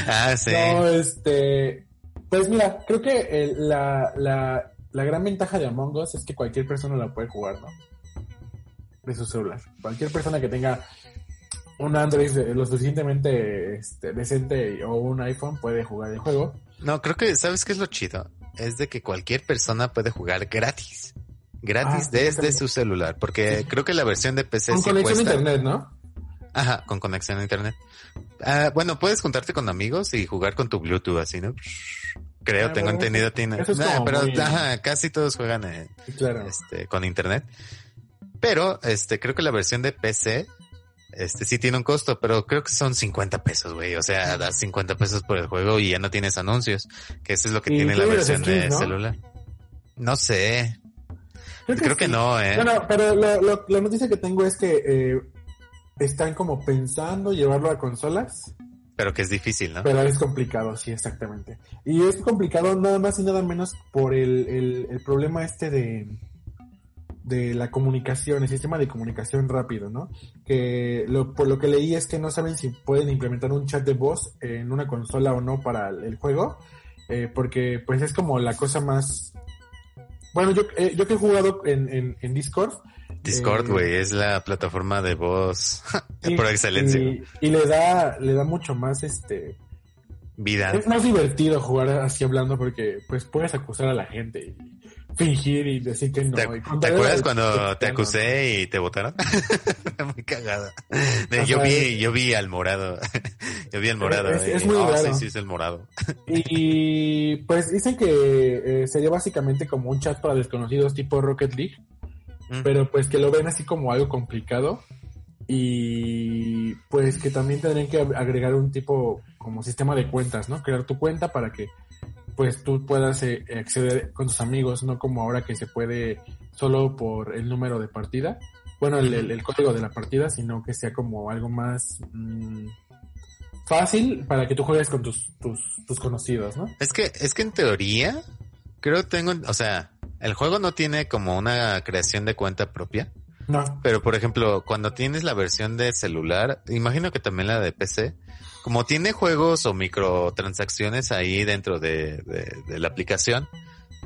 ah, sí. No, este... Pues mira, creo que la, la la gran ventaja de Among Us es que cualquier persona la puede jugar, ¿no? De su celular. Cualquier persona que tenga un Android lo suficientemente este, decente o un iPhone puede jugar el juego. No, creo que, ¿sabes qué es lo chido? Es de que cualquier persona puede jugar gratis. Gratis ah, desde su celular. Porque creo que la versión de PC Con conexión a internet, ¿no? Ajá, con conexión a internet. Ah, bueno, puedes juntarte con amigos y jugar con tu Bluetooth así, ¿no? Creo, tengo entendido. Tiene, pero casi todos juegan este, con internet. Pero este, creo que la versión de PC este sí tiene un costo, pero creo que son 50 pesos, güey. O sea, das 50 pesos por el juego y ya no tienes anuncios, que eso es lo que tiene la versión de celular. No sé. Creo que, no, ¿eh? Bueno, pero la noticia que tengo es que eh, están como pensando llevarlo a consolas. Pero que es difícil, ¿no? Pero es complicado, sí, exactamente. Y es complicado nada más y nada menos por el, el, problema este de, de la comunicación, el sistema de comunicación rápido, ¿no? Que lo, por lo que leí es que no saben si pueden implementar un chat de voz en una consola o no para el juego, eh, porque pues es como la cosa más... Bueno, yo, eh, yo que he jugado en, en Discord, Discord, eh, güey, es la plataforma de voz por excelencia. Y, le da, le da mucho más este vida. Es más divertido jugar así hablando porque pues puedes acusar a la gente y fingir y decir que no. ¿Te, acuerdas cuando te acusé y te votaron? muy cagada. yo vi, yo vi al morado. yo vi al morado. Es, muy oh, Sí, sí, es el morado. y pues dicen que eh, sería básicamente como un chat para desconocidos tipo Rocket League pero pues que lo ven así como algo complicado y pues que también tendrían que agregar un tipo como sistema de cuentas, ¿no? Crear tu cuenta para que pues tú puedas eh, acceder con tus amigos, no como ahora que se puede solo por el número de partida, bueno, el, código de la partida, sino que sea como algo más mm, fácil para que tú juegues con tus, tus, tus conocidos, ¿no? Es que, es que en teoría, creo tengo, o sea, el juego no tiene como una creación de cuenta propia. No. Pero por ejemplo, cuando tienes la versión de celular, imagino que también la de PC, como tiene juegos o microtransacciones ahí dentro de, la aplicación,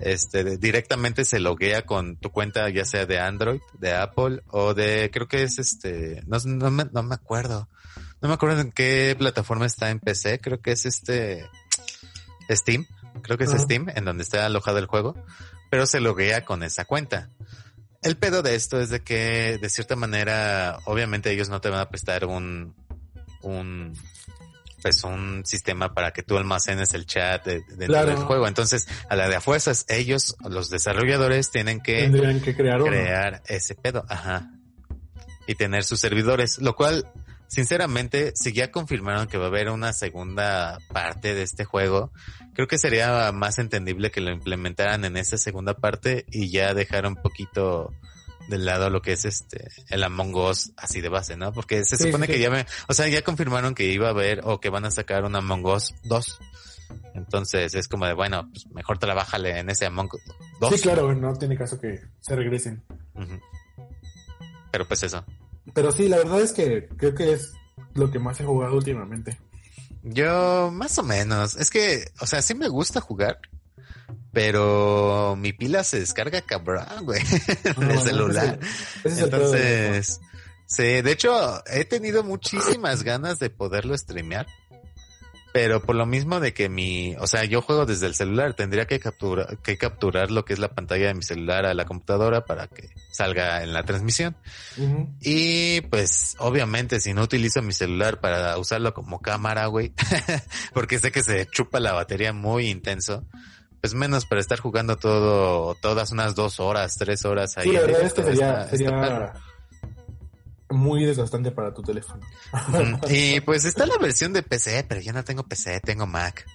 este, directamente se loguea con tu cuenta ya sea de Android, de Apple o de, creo que es este, no, no, me, no me acuerdo. No me acuerdo en qué plataforma está en PC, creo que es este Steam, creo que es Steam, en donde está alojado el juego pero se loguea con esa cuenta. El pedo de esto es de que, de cierta manera, obviamente ellos no te van a prestar un, un, pues un sistema para que tú almacenes el chat dentro del juego. Entonces, a la de a fuerzas, ellos, los desarrolladores, tienen que, que crear, crear ese pedo, ajá. Y tener sus servidores, lo cual sinceramente, si ya confirmaron que va a haber una segunda parte de este juego, creo que sería más entendible que lo implementaran en esa segunda parte y ya dejar un poquito de lado lo que es este el Among Us así de base, ¿no? Porque se supone que ya me, o sea, ya confirmaron que iba a haber o que van a sacar un Among Us 2. Entonces es como de, bueno, pues mejor trabájale en ese Among Us 2. Sí, claro, no tiene caso que se regresen. Pero pues eso. Pero sí, la verdad es que creo que es lo que más he jugado últimamente. Yo, más o menos. Es que, o sea, sí me gusta jugar, pero mi pila se descarga cabrón, güey, en el celular. Entonces, sí, de hecho, he tenido muchísimas ganas de poderlo streamear pero por lo mismo de que mi, o sea, yo juego desde el celular, tendría que capturar, que capturar lo que es la pantalla de mi celular a la computadora para que salga en la transmisión. Y pues, obviamente, si no utilizo mi celular para usarlo como cámara, güey, porque sé que se chupa la batería muy intenso, pues menos para estar jugando todo, todas unas dos horas, tres horas ahí. Sí, la verdad es que sería, sería muy desgastante para tu teléfono. y pues está la versión de PC, pero yo no tengo PC, tengo Mac.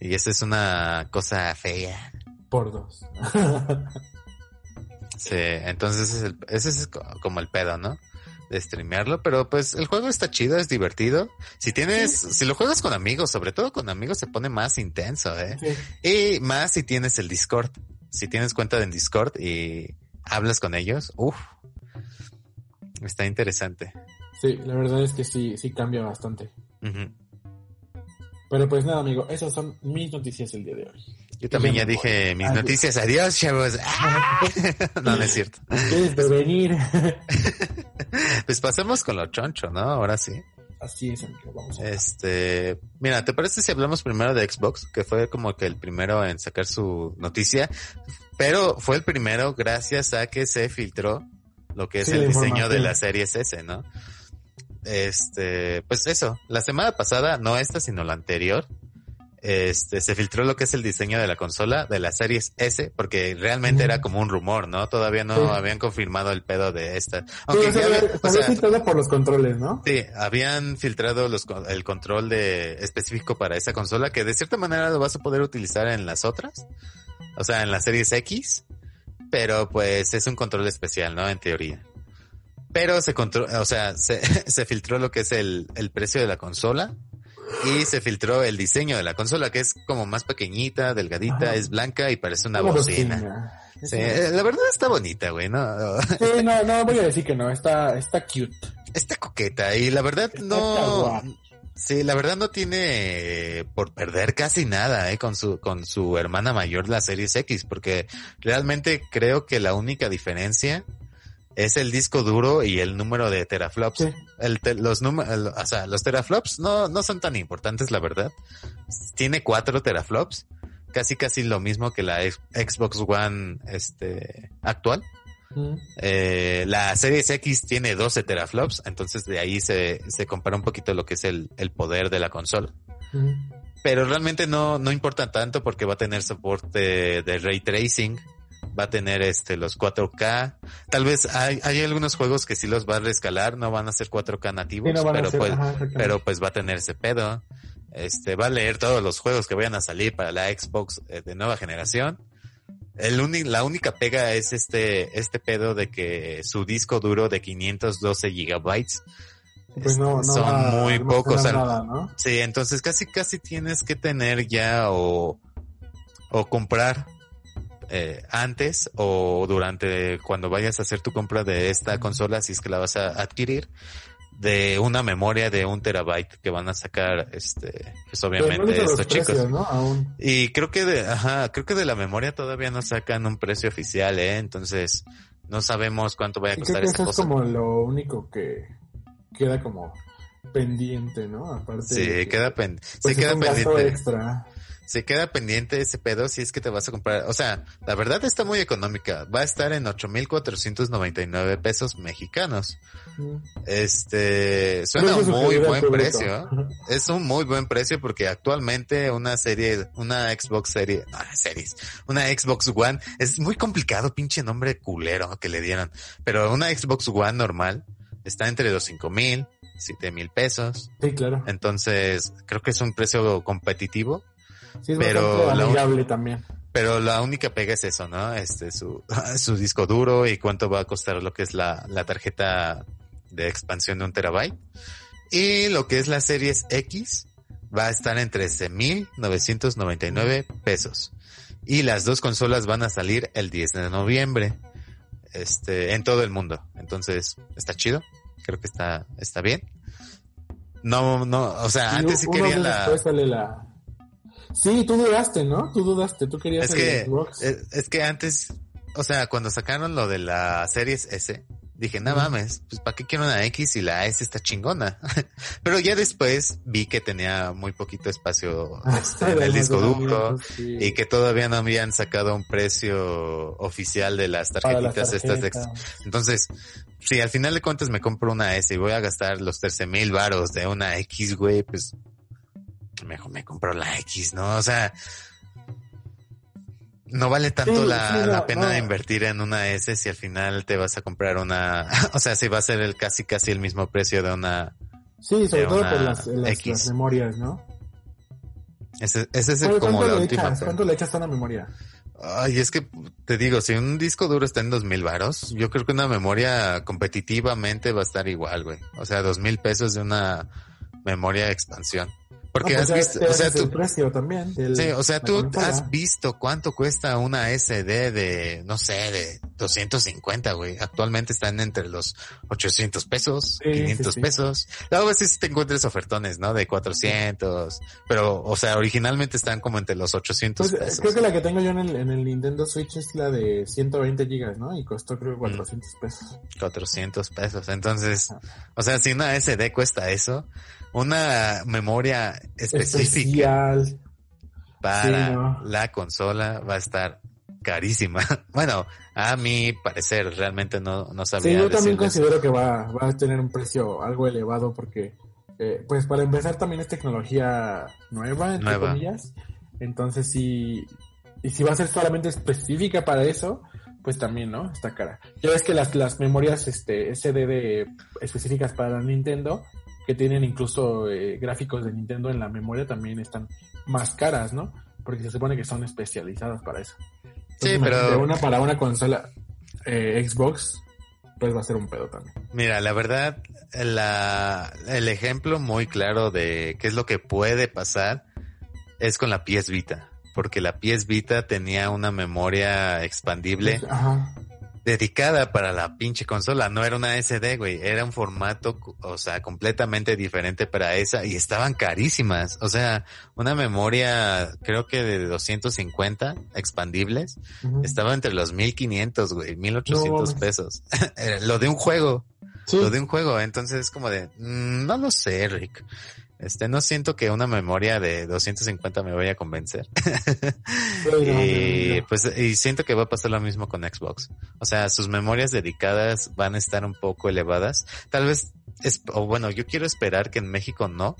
Y esa es una cosa fea. Por dos. sí, entonces ese es, como el pedo, ¿no? De streamearlo, pero pues el juego está chido, es divertido. Si tienes, si lo juegas con amigos, sobre todo con amigos se pone más intenso, ¿eh? Y más si tienes el Discord. Si tienes cuenta en Discord y hablas con ellos, uff, Está interesante. Sí, la verdad es que sí, sí cambia bastante. Pero pues nada, amigo, esas son mis noticias el día de hoy. Yo también ya dije mis noticias. Adiós, chavos. no, no es cierto. Quieres prevenir. pues pasemos con lo choncho, ¿no? Ahora sí. Así es, amigo. Vamos a Este, mira, ¿te parece si hablamos primero de Xbox? Que fue como que el primero en sacar su noticia. Pero fue el primero gracias a que se filtró lo que es el diseño de la serie S, ¿no? Este, pues eso, la semana pasada, no esta, sino la anterior, este, se filtró lo que es el diseño de la consola de la series S, porque realmente era como un rumor, ¿no? Todavía no habían confirmado el pedo de esta. Aunque sí, había, filtrado por los controles, ¿no? Sí, habían filtrado los, el control de específico para esa consola, que de cierta manera lo vas a poder utilizar en las otras, o sea, en las series X, pero pues es un control especial, ¿no? En teoría. Pero se control, o sea, se, se filtró lo que es el, el precio de la consola y se filtró el diseño de la consola, que es como más pequeñita, delgadita, es blanca y parece una, bocina. Sí, la verdad está bonita, güey, ¿no? Sí, no, no voy a decir que no, está, está cute. Está coqueta y la verdad no... Sí, la verdad no tiene por perder casi nada, eh, con su, con su hermana mayor, la Series X, porque realmente creo que la única diferencia es el disco duro y el número de teraflops. El los números, o sea, los teraflops no, no son tan importantes, la verdad. Tiene cuatro teraflops, casi casi lo mismo que la Xbox One, este, actual. Eh, la Series X tiene 12 teraflops, entonces de ahí se, se compara un poquito lo que es el, el poder de la consola. Pero realmente no, no importa tanto porque va a tener soporte de ray tracing, va a tener este los 4K. Tal vez hay, hay algunos juegos que sí los va a rescalar, no van a ser 4K nativos, pero pues, pero pues va a tener ese pedo. Este, va a leer todos los juegos que vayan a salir para la Xbox eh, de nueva generación. El la única pega es este, este pedo de que su disco duro de 512 gigabytes pues no, son muy pocos. Sí, entonces casi casi tienes que tener ya o, o comprar eh, antes o durante cuando vayas a hacer tu compra de esta consola, si es que la vas a adquirir, de una memoria de un terabyte que van a sacar, este, pues obviamente estos chicos. Y creo que de, ajá, creo que de la memoria todavía no sacan un precio oficial, eh, entonces no sabemos cuánto vaya a costar esa eso es como lo único que queda como pendiente, ¿no? Aparte sí, queda, pen pues queda pendiente. Extra se queda pendiente ese pedo si es que te vas a comprar. O sea, la verdad está muy económica. Va a estar en 8,499 pesos mexicanos. Este, suena un muy buen precio. Es un muy buen precio porque actualmente una serie, una Xbox serie, no, series, una Xbox One, es muy complicado, pinche nombre culero que le dieron. Pero una Xbox One normal está entre los cinco mil, siete mil pesos. Sí, claro. Entonces, creo que es un precio competitivo Sí, pero la, también. Pero la única pega es eso, ¿no? Este, su, su disco duro y cuánto va a costar lo que es la, la tarjeta de expansión de un terabyte. Y lo que es la Series X va a estar en 13.999 pesos. Y las dos consolas van a salir el 10 de noviembre. Este, en todo el mundo. Entonces, está chido. Creo que está, está bien. No, no, o sea, antes sí quería la... la Sí, tú dudaste, ¿no? Tú dudaste, tú querías es que, Es, que antes, o sea, cuando sacaron lo de la Series S, dije, no mames, pues ¿para qué quiero una X y la S está chingona? Pero ya después vi que tenía muy poquito espacio este, en el disco duro y que todavía no habían sacado un precio oficial de las tarjetitas estas. Entonces, si al final de cuentas me compro una S y voy a gastar los 13 mil varos de una X, güey, pues mejor me compro la X, ¿no? O sea, no vale tanto la, pena invertir en una S si al final te vas a comprar una, o sea, si va a ser el casi casi el mismo precio de una. Sí, sobre todo por las, memorias, ¿no? Ese, ese es el, como la última. ¿Cuánto le echas a una memoria? Ay, es que te digo, si un disco duro está en dos mil varos, yo creo que una memoria competitivamente va a estar igual, güey. O sea, dos mil pesos de una memoria de expansión. Porque pues has visto, o sea, tú, precio también. sí, o sea, tú has visto cuánto cuesta una SD de, no sé, de 250, güey. Actualmente están entre los 800 pesos, 500 pesos. Luego a veces te encuentres ofertones, ¿no? De 400, pero, o sea, originalmente están como entre los 800 pues, pesos. Creo que la que tengo yo en el, en el Nintendo Switch es la de 120 gigas, ¿no? Y costó creo 400 mm. pesos. 400 pesos. Entonces, o sea, si una SD cuesta eso, una memoria específica para la consola va a estar carísima. Bueno, a mi parecer, realmente no, no sabía. Sí, yo también considero que va, va a tener un precio algo elevado porque, eh, pues para empezar también es tecnología nueva, entre comillas. Entonces, si, y si va a ser solamente específica para eso, pues también, ¿no? Está cara. Ya ves que las, las memorias este, SD específicas para Nintendo que tienen incluso eh, gráficos de Nintendo en la memoria también están más caras, ¿no? Porque se supone que son especializadas para eso. sí, pero... De una para una consola eh, Xbox, pues va a ser un pedo también. Mira, la verdad, la, el ejemplo muy claro de qué es lo que puede pasar es con la PS Vita. Porque la PS Vita tenía una memoria expandible Ajá dedicada para la pinche consola. No era una SD, güey. Era un formato, o sea, completamente diferente para esa y estaban carísimas. O sea, una memoria, creo que de 250 expandibles, estaba entre los 1500, güey, 1800 pesos. lo de un juego. Lo de un juego. Entonces, es como de, mm, no lo sé, Rick. Este, no siento que una memoria de 250 me vaya a convencer. y pues, y siento que va a pasar lo mismo con Xbox. O sea, sus memorias dedicadas van a estar un poco elevadas. Tal vez, es, o bueno, yo quiero esperar que en México no,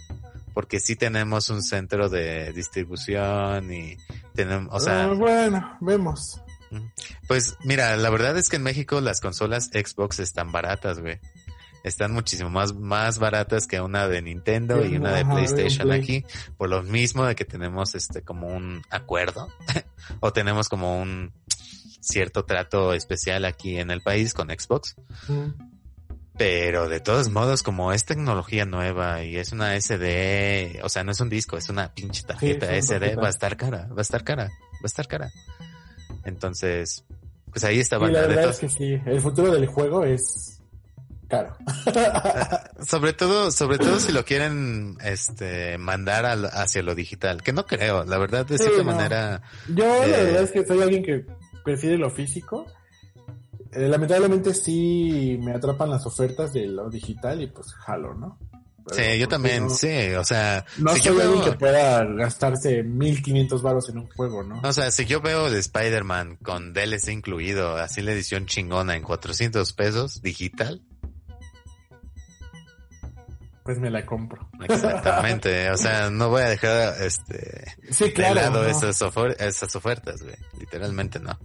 porque sí tenemos un centro de distribución y tenemos, o sea. Ah, bueno, vemos. Pues mira, la verdad es que en México las consolas Xbox están baratas, güey están muchísimo más, más baratas que una de Nintendo y una de PlayStation aquí, por lo mismo de que tenemos este como un acuerdo o tenemos como un cierto trato especial aquí en el país con Xbox. Pero de todos modos, como es tecnología nueva y es una SD, o sea, no es un disco, es una pinche tarjeta SD, va a estar cara, va a estar cara, va a estar cara. Entonces, pues ahí está. la verdad es que sí, el futuro del juego es Claro. sobre todo, sobre todo si lo quieren este mandar hacia lo digital, que no creo, la verdad de cierta manera. Yo la eh, verdad es que soy alguien que prefiere lo físico. Eh, lamentablemente sí me atrapan las ofertas de lo digital y pues jalo, ¿no? sí, yo también, sí, o sea... No soy yo alguien que pueda gastarse 1500 varos en un juego, ¿no? O sea, si yo veo de Spider-Man con DLC incluido, así la edición chingona en 400 pesos digital, pues me la compro. Exactamente, o sea, no voy a dejar este sí, claro, de lado esas, esas ofertas, güey, literalmente no.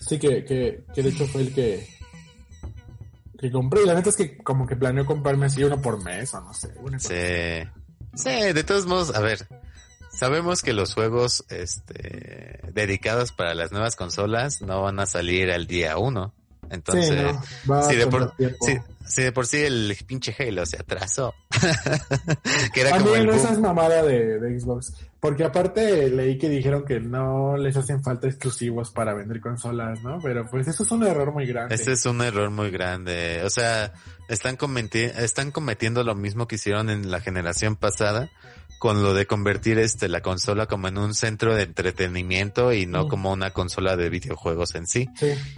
Sí, que, que, que de hecho fue el que que compré y la neta es que como que planeo comprarme así uno por mes o no sé. Sí. Sí, de todos modos, a ver, sabemos que los juegos este dedicados para las nuevas consolas no van a salir al día uno. Entonces, si, de por, si, de por sí el pinche Halo se atrasó. que era como el esa es mamada de, Xbox. Porque aparte leí que dijeron que no les hacen falta exclusivos para vender consolas, ¿no? Pero pues eso es un error muy grande. Este es un error muy grande. O sea, están, están cometiendo lo mismo que hicieron en la generación pasada con lo de convertir este la consola como en un centro de entretenimiento y no como una consola de videojuegos en sí.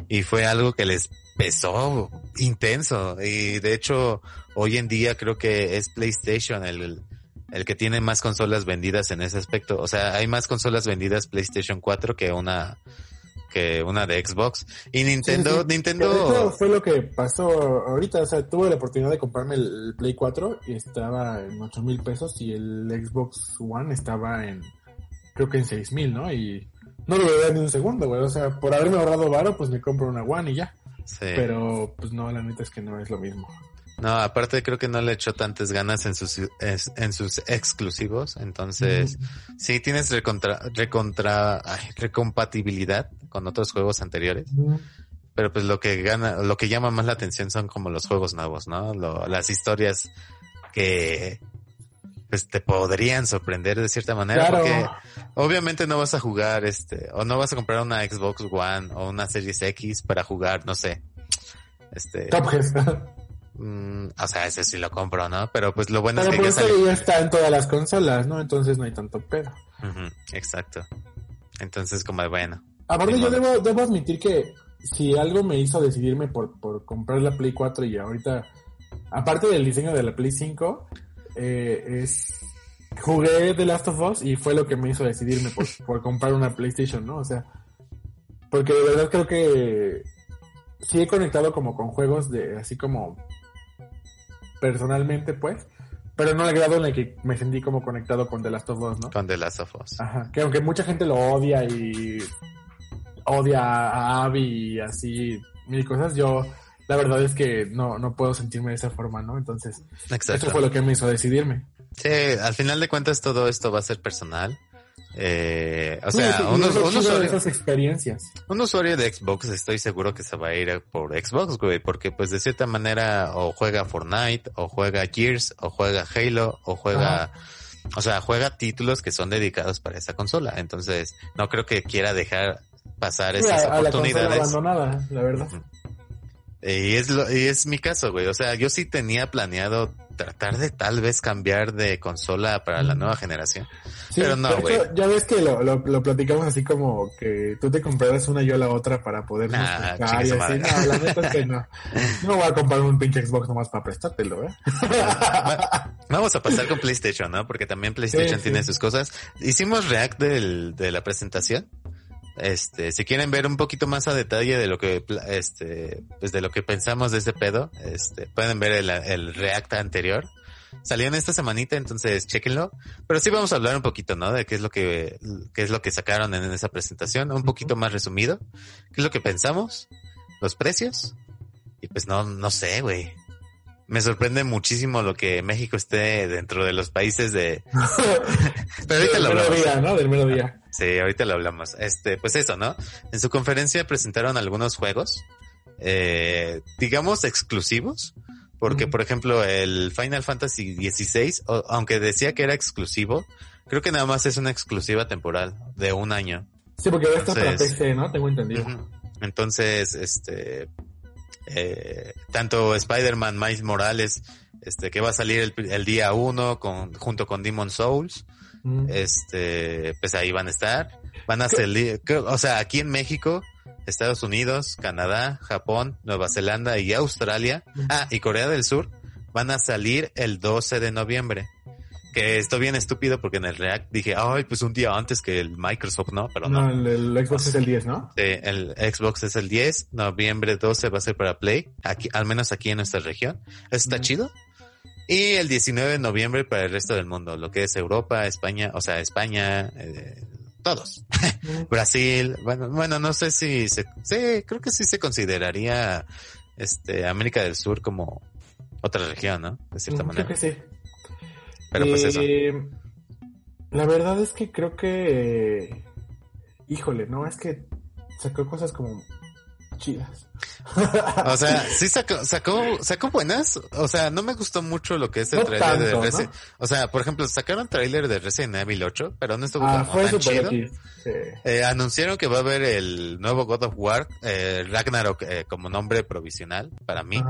Y fue algo que les pesó intenso y de hecho hoy en día creo que es PlayStation el, el que tiene más consolas vendidas en ese aspecto. O sea, hay más consolas vendidas PlayStation 4 que una que una de Xbox. Y Nintendo, Nintendo... fue lo que pasó ahorita, o sea, tuve la oportunidad de comprarme el Play 4 y estaba en 8 mil pesos y el Xbox One estaba en, creo que en 6 mil, ¿no? Y no lo voy a dar ni un segundo, güey, o sea, por haberme ahorrado varo, pues me compro una One y ya. Sí. Pero, pues no, la neta es que no es lo mismo. No, aparte creo que no le echó tantas ganas en sus en sus exclusivos, entonces sí tienes recontra, recontra recompatibilidad con otros juegos anteriores. Pero pues lo que gana, lo que llama más la atención son como los juegos nuevos, ¿no? las historias que pues te podrían sorprender de cierta manera porque obviamente no vas a jugar este o no vas a comprar una Xbox One o una Series X para jugar, no sé. Este Mm, o sea, ese sí lo compro, ¿no? Pero pues lo bueno es que ya, está en todas las consolas, ¿no? Entonces no hay tanto pedo. exacto. Entonces, como bueno. Aparte, yo debo, debo admitir que si algo me hizo decidirme por, por comprar la Play 4 y ahorita, aparte del diseño de la Play 5, eh, es jugué The Last of Us y fue lo que me hizo decidirme por, por comprar una PlayStation, ¿no? O sea, porque de verdad creo que sí he conectado como con juegos de así como personalmente, pues. Pero no al grado en el que me sentí como conectado con The Last of Us, ¿no? Con The Last of Us. Ajá. Que aunque mucha gente lo odia y odia a Abby y así mil cosas, yo la verdad es que no, no puedo sentirme de esa forma, ¿no? Entonces, eso fue lo que me hizo decidirme. Sí, al final de cuentas todo esto va a ser personal. Eh, o sea, un, usuario, de esas experiencias. Un usuario de Xbox estoy seguro que se va a ir por Xbox, güey, porque pues de cierta manera o juega Fortnite, o juega Gears, o juega Halo, o juega, o sea, juega títulos que son dedicados para esa consola. Entonces, no creo que quiera dejar pasar esas oportunidades. abandonada, la verdad. Y es, lo, y es mi caso, güey. O sea, yo sí tenía planeado tratar de tal vez cambiar de consola para la nueva generación. pero no, güey. Ya ves que lo, lo, platicamos así como que tú te comprarás una y yo la otra para poder nah, y así. No, la neta es que no. No voy a comprar un pinche Xbox nomás para prestártelo, ¿eh? Vamos a pasar con PlayStation, ¿no? Porque también PlayStation tiene sus cosas. Hicimos react del, de la presentación. Este, si quieren ver un poquito más a detalle de lo que, este, pues de lo que pensamos de ese pedo, este, pueden ver el, el React anterior. Salió en esta semanita, entonces chequenlo. Pero sí vamos a hablar un poquito, ¿no? De qué es lo que, qué es lo que sacaron en esa presentación, un poquito más resumido. ¿Qué es lo que pensamos? Los precios. Y pues no, no sé, güey me sorprende muchísimo lo que México esté dentro de los países de... Pero ahorita lo hablamos. Día, ¿no? Del mero día. Sí, ahorita lo hablamos. Este, pues eso, ¿no? En su conferencia presentaron algunos juegos, eh, digamos exclusivos, porque por ejemplo el Final Fantasy XVI, aunque decía que era exclusivo, creo que nada más es una exclusiva temporal de un año. Sí, porque ahora está para PC, ¿no? Tengo entendido. Entonces, este, eh, tanto Spider-Man Miles Morales, este, que va a salir el, día uno con, junto con Demon Souls, mm. este, pues ahí van a estar, van a salir, o sea, aquí en México, Estados Unidos, Canadá, Japón, Nueva Zelanda y Australia, mm. ah, y Corea del Sur, van a salir el 12 de noviembre que estoy bien estúpido porque en el React dije, ay, pues un día antes que el Microsoft, ¿no? Pero no. No, el, Xbox es el 10, ¿no? Sí, el Xbox es el 10, noviembre 12 va a ser para Play, aquí, al menos aquí en nuestra región. Eso está chido. Y el 19 de noviembre para el resto del mundo, lo que es Europa, España, o sea, España, eh, todos. Brasil, bueno, bueno, no sé si se, sí, creo que sí se consideraría, este, América del Sur como otra región, ¿no? De cierta manera. Creo que sí. Pero pues eso. Eh, la verdad es que creo que. Híjole, no, es que sacó cosas como chidas. O sea, sí sacó, sacó, sacó buenas. O sea, no me gustó mucho lo que es el trailer de Resident O sea, por ejemplo, sacaron trailer de Resident Evil 8, pero no estuvo ah, tan chido. Eh, anunciaron que va a haber el nuevo God of War, eh, Ragnarok, eh, como nombre provisional para mí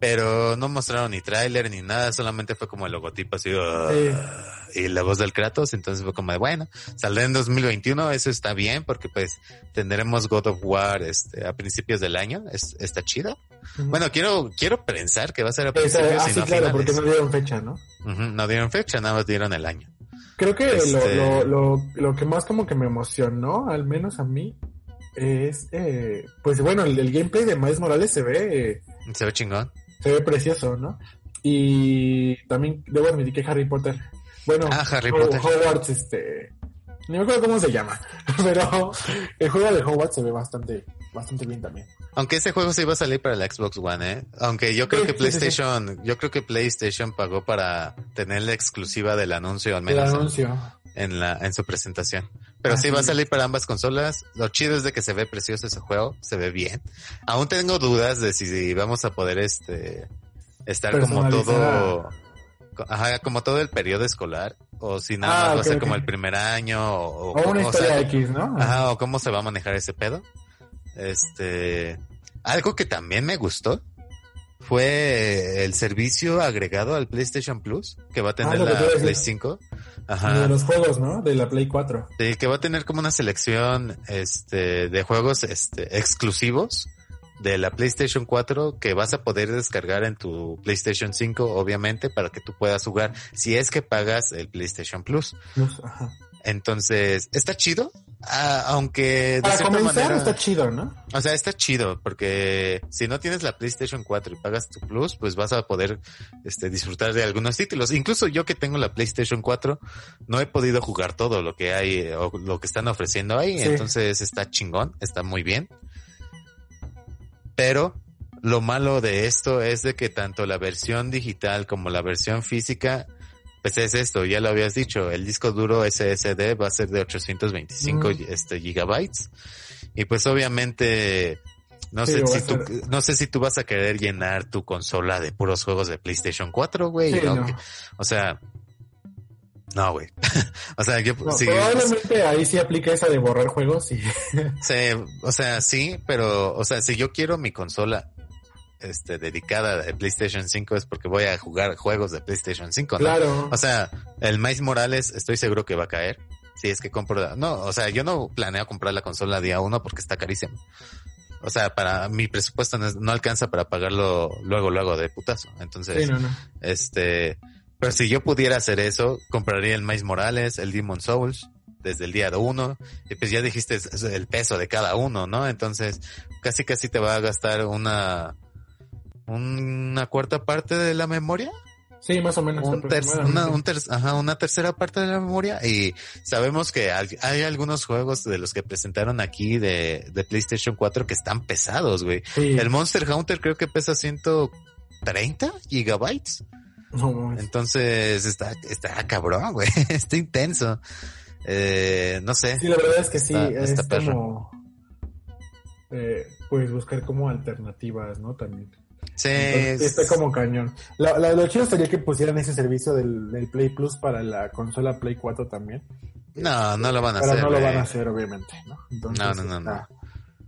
pero no mostraron ni tráiler ni nada, solamente fue como el logotipo así ah, y la voz del Kratos, entonces fue como de bueno, saldrá en 2021, eso está bien porque pues tendremos God of War este a principios del año, es, está chido. Bueno, quiero quiero pensar que va a ser a principios ah, sí, claro, porque no dieron fecha, ¿no? no dieron fecha, nada más dieron el año. Creo que lo, este lo, lo, lo que más como que me emocionó, al menos a mí, es, eh, pues bueno, el, el, gameplay de Miles Morales se ve... se ve chingón se ve precioso, ¿no? Y también debo admitir que Harry Potter, bueno, ah, Harry Potter. Hogwarts, este, no me acuerdo cómo se llama, pero el juego de Hogwarts se ve bastante, bastante bien también. Aunque ese juego se iba a salir para la Xbox One, ¿eh? Aunque yo creo que PlayStation, yo creo que PlayStation pagó para tener la exclusiva del anuncio, al menos. El anuncio. En, la, en su presentación. Pero sí va a salir para ambas consolas. Lo chido es de que se ve precioso ese juego, se ve bien. Aún tengo dudas de si, vamos a poder este estar como todo ajá, como todo el periodo escolar o si nada ah, más va a ser como el primer año o, o una historia X, ¿no? Ajá, o cómo se va a manejar ese pedo. Este, algo que también me gustó fue el servicio agregado al PlayStation Plus que va a tener ah, la Play 5. Ajá. De los juegos, ¿no? De la Play 4. Sí, que va a tener como una selección este de juegos este exclusivos de la PlayStation 4 que vas a poder descargar en tu PlayStation 5, obviamente, para que tú puedas jugar si es que pagas el PlayStation Plus. Ajá. Entonces, está chido, ah, aunque de cierta manera está chido, ¿no? O sea, está chido porque si no tienes la PlayStation 4 y pagas tu Plus, pues vas a poder este disfrutar de algunos títulos. Incluso yo que tengo la PlayStation 4 no he podido jugar todo lo que hay o lo que están ofreciendo ahí, entonces está chingón, está muy bien. Pero lo malo de esto es de que tanto la versión digital como la versión física pues es esto, ya lo habías dicho, el disco duro SSD va a ser de 825 este, gigabytes. Y pues obviamente, no sé si tú, no sé si tú vas a querer llenar tu consola de puros juegos de PlayStation 4, güey. O sea, no, güey. o sea, yo probablemente ahí sí aplica esa de borrar juegos y sí, o sea, sí, pero o sea, si yo quiero mi consola este, dedicada de PlayStation 5 es porque voy a jugar juegos de PlayStation 5, ¿no? Claro. O sea, el Miles Morales estoy seguro que va a caer. Si es que compro, no, o sea, yo no planeo comprar la consola día uno porque está carísimo. O sea, para mi presupuesto no, alcanza para pagarlo luego, luego de putazo. Entonces, este, pero si yo pudiera hacer eso, compraría el Miles Morales, el Demon Souls, desde el día de uno, y pues ya dijiste el peso de cada uno, ¿no? Entonces, casi casi te va a gastar una, una cuarta parte de la memoria. Sí, más o menos. una, una tercera parte de la memoria. Y sabemos que hay, algunos juegos de los que presentaron aquí de, de PlayStation 4 que están pesados, güey. El Monster Hunter creo que pesa 130 gigabytes. Entonces está, está cabrón, güey. está intenso. Eh, no sé. Sí, la verdad es que sí. es como, eh, pues buscar como alternativas, ¿no? También. Sí. está como cañón. lo chido sería que pusieran ese servicio del, Play Plus para la consola Play 4 también. No, no lo van a hacer. Pero no lo van a hacer, obviamente, ¿no? no, no, no,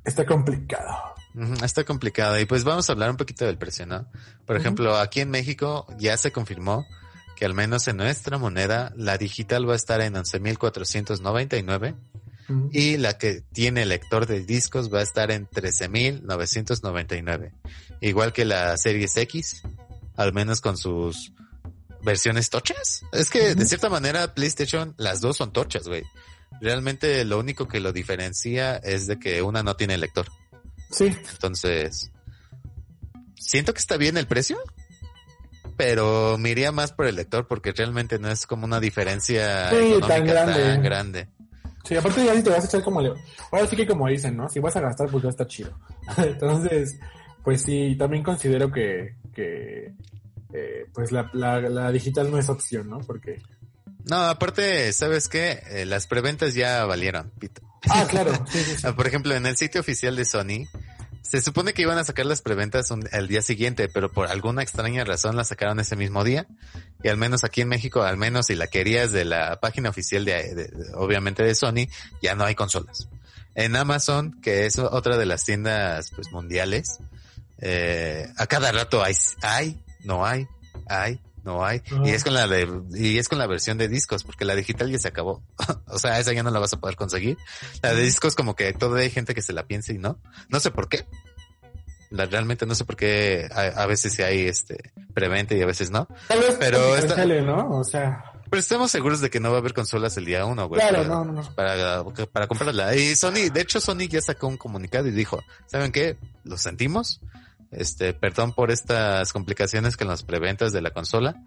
está, complicado. está complicado. Y pues vamos a hablar un poquito del precio, ¿no? Por ejemplo, aquí en México ya se confirmó que al menos en nuestra moneda la digital va a estar en 11.499 y la que tiene lector de discos va a estar en 13.999. Igual que la Series X, al menos con sus versiones tochas. Es que de cierta manera PlayStation, las dos son tochas, güey. Realmente lo único que lo diferencia es de que una no tiene lector. Sí. Entonces, siento que está bien el precio, pero me iría más por el lector porque realmente no es como una diferencia tan grande. Sí, aparte ya si te vas a echar como... Ahora sí que como dicen, ¿no? Si vas a gastar, pues ya está chido. Entonces, pues sí, también considero que, que eh, pues la, la, digital no es opción, ¿no? Porque... No, aparte, ¿sabes qué? Eh, las preventas ya valieron, pito. Ah, claro. Por ejemplo, en el sitio oficial de Sony, se supone que iban a sacar las preventas el día siguiente, pero por alguna extraña razón las sacaron ese mismo día. Y al menos aquí en México, al menos si la querías de la página oficial de, obviamente de Sony, ya no hay consolas. En Amazon, que es otra de las tiendas pues mundiales, eh, a cada rato hay, hay, no hay, hay, no hay. Y es con la de, y es con la versión de discos, porque la digital ya se acabó. o sea, esa ya no la vas a poder conseguir. La de discos como que todavía hay gente que se la piensa y no. No sé por qué. La, realmente no sé por qué a, veces sí hay este preventa y a veces no. pero está, ¿no? O sea. Pero estamos seguros de que no va a haber consolas el día uno, güey. Claro, no, no, Para, para comprarla. Y Sony, de hecho Sony ya sacó un comunicado y dijo, ¿saben qué? Lo sentimos este, perdón por estas complicaciones con las preventas de la consola,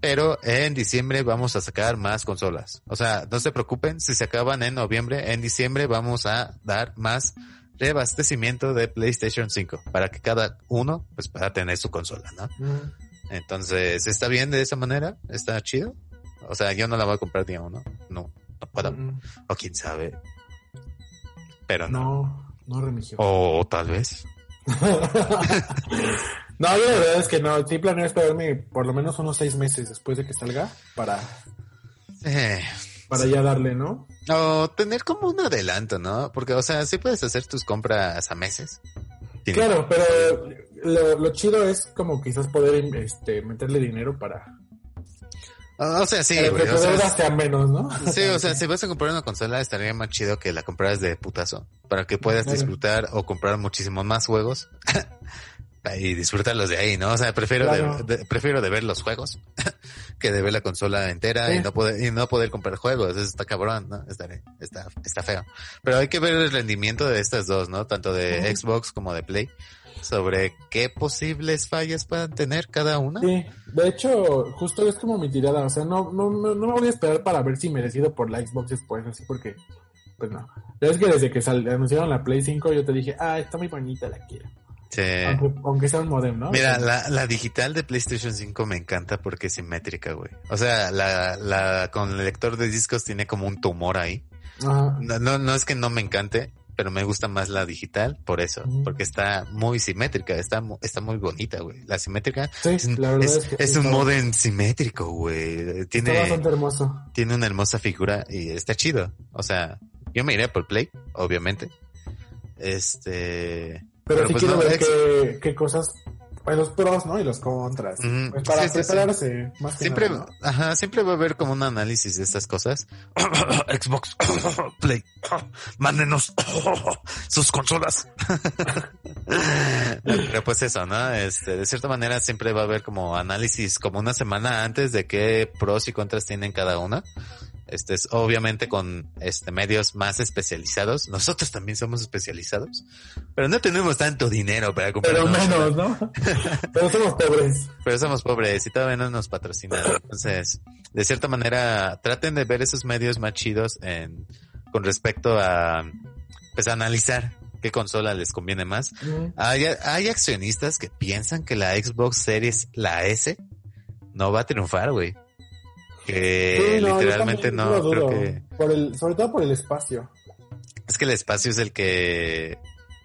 pero en diciembre vamos a sacar más consolas. O sea, no se preocupen, si se acaban en noviembre, en diciembre vamos a dar más reabastecimiento de PlayStation 5 para que cada uno pues pueda tener su consola, ¿no? Entonces, ¿está bien de esa manera? ¿Está chido? O sea, yo no la voy a comprar día uno. No, no puedo. O quién sabe. Pero no. No, no O tal vez. no, la verdad es que no. Sí planeo esperarme por lo menos unos seis meses después de que salga para. Eh, para ya darle, ¿no? O tener como un adelanto, ¿no? Porque, o sea, sí puedes hacer tus compras a meses. Claro, pero lo, chido es como quizás poder este, meterle dinero para o sea, sí, güey. O sea, menos, ¿no? Sí, o sea, si vas a comprar una consola estaría más chido que la compraras de putazo. Para que puedas disfrutar o comprar muchísimos más juegos. y disfrutarlos de ahí, ¿no? O sea, prefiero de, prefiero de ver los juegos que de ver la consola entera y no poder y no poder comprar juegos. Eso está cabrón, ¿no? Está, está, está feo. Pero hay que ver el rendimiento de estas dos, ¿no? Tanto de Xbox como de Play sobre qué posibles fallas puedan tener cada una. Sí, de hecho, justo es como mi tirada, o sea, no, no, no, me voy a esperar para ver si merecido por la Xbox después, así porque, pues no. Es que desde que anunciaron la Play 5 yo te dije, ah, está muy bonita, la quiero. Sí. Aunque, sea un modem, ¿no? Mira, la, la, digital de PlayStation 5 me encanta porque es simétrica, güey. O sea, la, la con el lector de discos tiene como un tumor ahí. No, no, no es que no me encante, pero me gusta más la digital por eso, porque está muy simétrica, está, está muy bonita, güey. La simétrica es, es, un modem simétrico, güey. Tiene, está bastante hermoso. Tiene una hermosa figura y está chido. O sea, yo me iré por Play, obviamente. Este... Pero, sí pues quiero ver qué, cosas pues los pros, ¿no? Y los contras. pues para prepararse más que siempre, Ajá, siempre va a haber como un análisis de estas cosas. Xbox, Play, mándenos sus consolas. Pero pues eso, ¿no? Este, de cierta manera siempre va a haber como análisis como una semana antes de qué pros y contras tienen cada una. Este es obviamente con este medios más especializados. Nosotros también somos especializados, pero no tenemos tanto dinero para comprar. Pero menos, ¿no? pero somos pobres. Pero somos pobres y todavía no nos patrocinan. Entonces, de cierta manera, traten de ver esos medios más chidos en, con respecto a, pues, analizar qué consola les conviene más. hay, hay accionistas que piensan que la Xbox Series, la S, no va a triunfar, güey que literalmente no, creo que por el sobre todo por el espacio. Es que el espacio es el que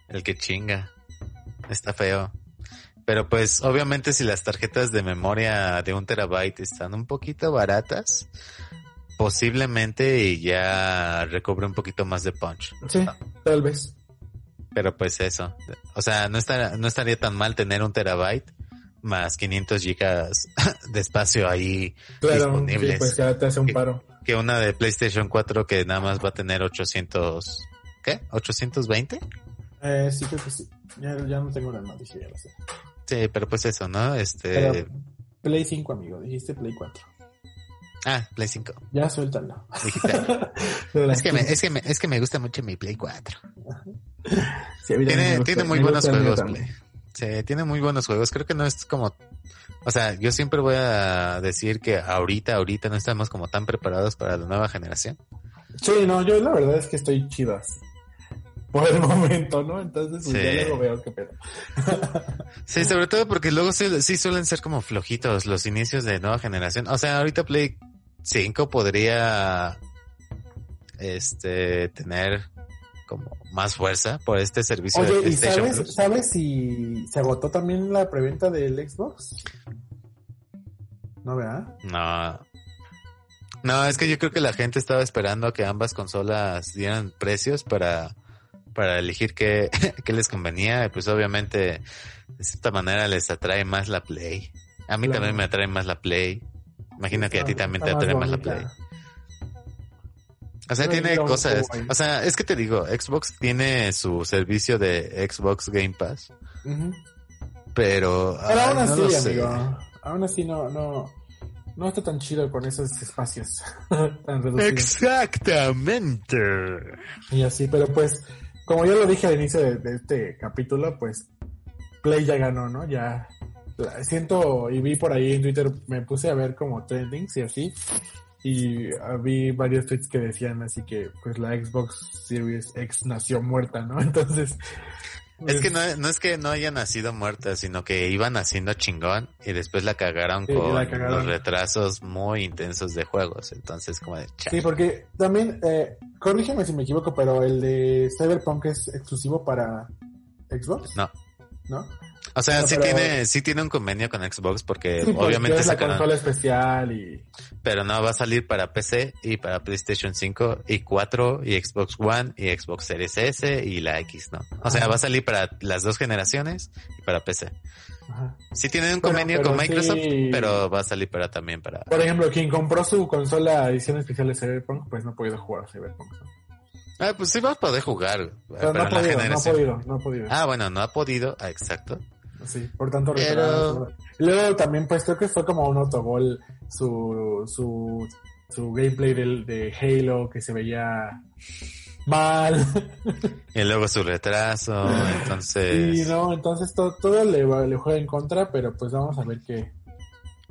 el que chinga. Está feo. Pero pues obviamente si las tarjetas de memoria de un terabyte están un poquito baratas posiblemente ya recobre un poquito más de punch. Sí tal vez. Pero pues eso. O sea no no estaría tan mal tener un terabyte más 500 gigas de espacio ahí disponibles. pues ya te hace un paro. Que una de PlayStation 4 que nada más va a tener 800, ¿qué? ¿820? Eh, sí, creo que sí. Ya, no tengo la noticia, ya lo sé. Sí, pero pues eso, ¿no? Este... Play 5, amigo. Dijiste Play 4. Ah, Play 5. Ya suéltalo. es, que me, es, que me, es que me gusta mucho mi Play 4. tiene, tiene muy buenos juegos, Play. Sí, tiene muy buenos juegos. Creo que no es como, o sea, yo siempre voy a decir que ahorita, ahorita no estamos como tan preparados para la nueva generación. Sí, no, yo la verdad es que estoy chido así. Por el momento, ¿no? Entonces, pues, ya luego veo qué pedo. sí, sobre todo porque luego sí, sí, suelen ser como flojitos los inicios de nueva generación. O sea, ahorita Play 5 podría este tener como más fuerza por este servicio de PlayStation ¿y sabes, ¿sabes si se agotó también la preventa del Xbox? ¿No, verdad? No. No, es que yo creo que la gente estaba esperando a que ambas consolas dieran precios para, para elegir qué, qué les convenía. Y pues obviamente, de cierta manera les atrae más la Play. A mí también me atrae más la Play. Imagino que a ti también te atrae más la Play. O sea, tiene cosas. O sea, es que te digo, Xbox tiene su servicio de Xbox Game Pass. Pero. Pero aún así, amigo. Aún así no, no, no está tan chido con esos espacios tan reducidos. Exactamente. Y así, pero pues, como yo lo dije al inicio de, de este capítulo, pues Play ya ganó, ¿no? Ya siento y vi por ahí en Twitter, me puse a ver como trendings y así y vi varios tweets que decían así que pues la Xbox Series X nació muerta, ¿no? Entonces... Es que pues, no, no, es que no haya nacido muerta, sino que iba naciendo chingón y después la cagaron con los retrasos muy intensos de juegos. Entonces, como de Sí, porque también, eh, corrígeme si me equivoco, pero el de Cyberpunk es exclusivo para Xbox. No. ¿No? O sea, sí tiene, sí tiene un convenio con Xbox porque obviamente es la consola especial y. Pero no va a salir para PC y para PlayStation 5 y 4 y Xbox One y Xbox Series S y la X, ¿no? O sea, va a salir para las dos generaciones y para PC. Ajá. Sí tiene un convenio con Microsoft, pero va a salir para también para. Por ejemplo, quien compró su consola edición especial de Cyberpunk, pues no ha podido jugar Cyberpunk. Ah, pues sí va a poder jugar. Pero, no, ha podido, no ha podido, no ha podido. Ah, bueno, no ha podido, ah, exacto. Sí, por tanto Pero... Luego también pues creo que fue como un autogol su, su, su gameplay de, de Halo que se veía mal. Y luego su retraso, entonces... Sí, no, entonces todo, todo le, le juega en contra, pero pues vamos a ver qué,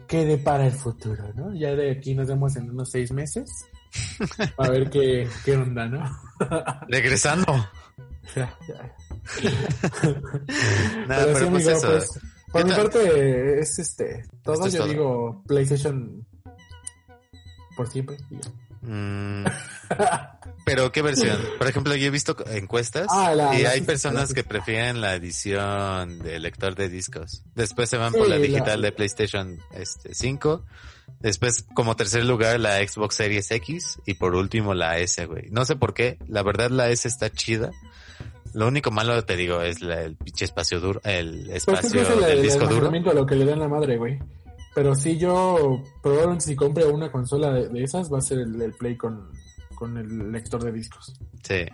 qué depara el futuro, ¿no? Ya de aquí nos vemos en unos seis meses. A ver qué, qué onda, ¿no? Regresando. Ya, ya. Nada, pero, pero pues eso. Pues, por mi parte es este, todo yo digo PlayStation por siempre. Mm, pero qué versión? Por ejemplo, yo he visto encuestas ah, y hay personas que prefieren la edición de lector de discos. Después se van por la digital de PlayStation este, 5. Después, como tercer lugar, la Xbox Series X. Y por último, la S, güey. No sé por qué. La verdad, la S está chida. Lo único malo, te digo, es el pinche espacio duro, el pues espacio del disco duro. lo que le dan la madre, güey. Pero si yo, probablemente si compre una consola de, esas, va a ser el, Play con, el lector de discos. Sí.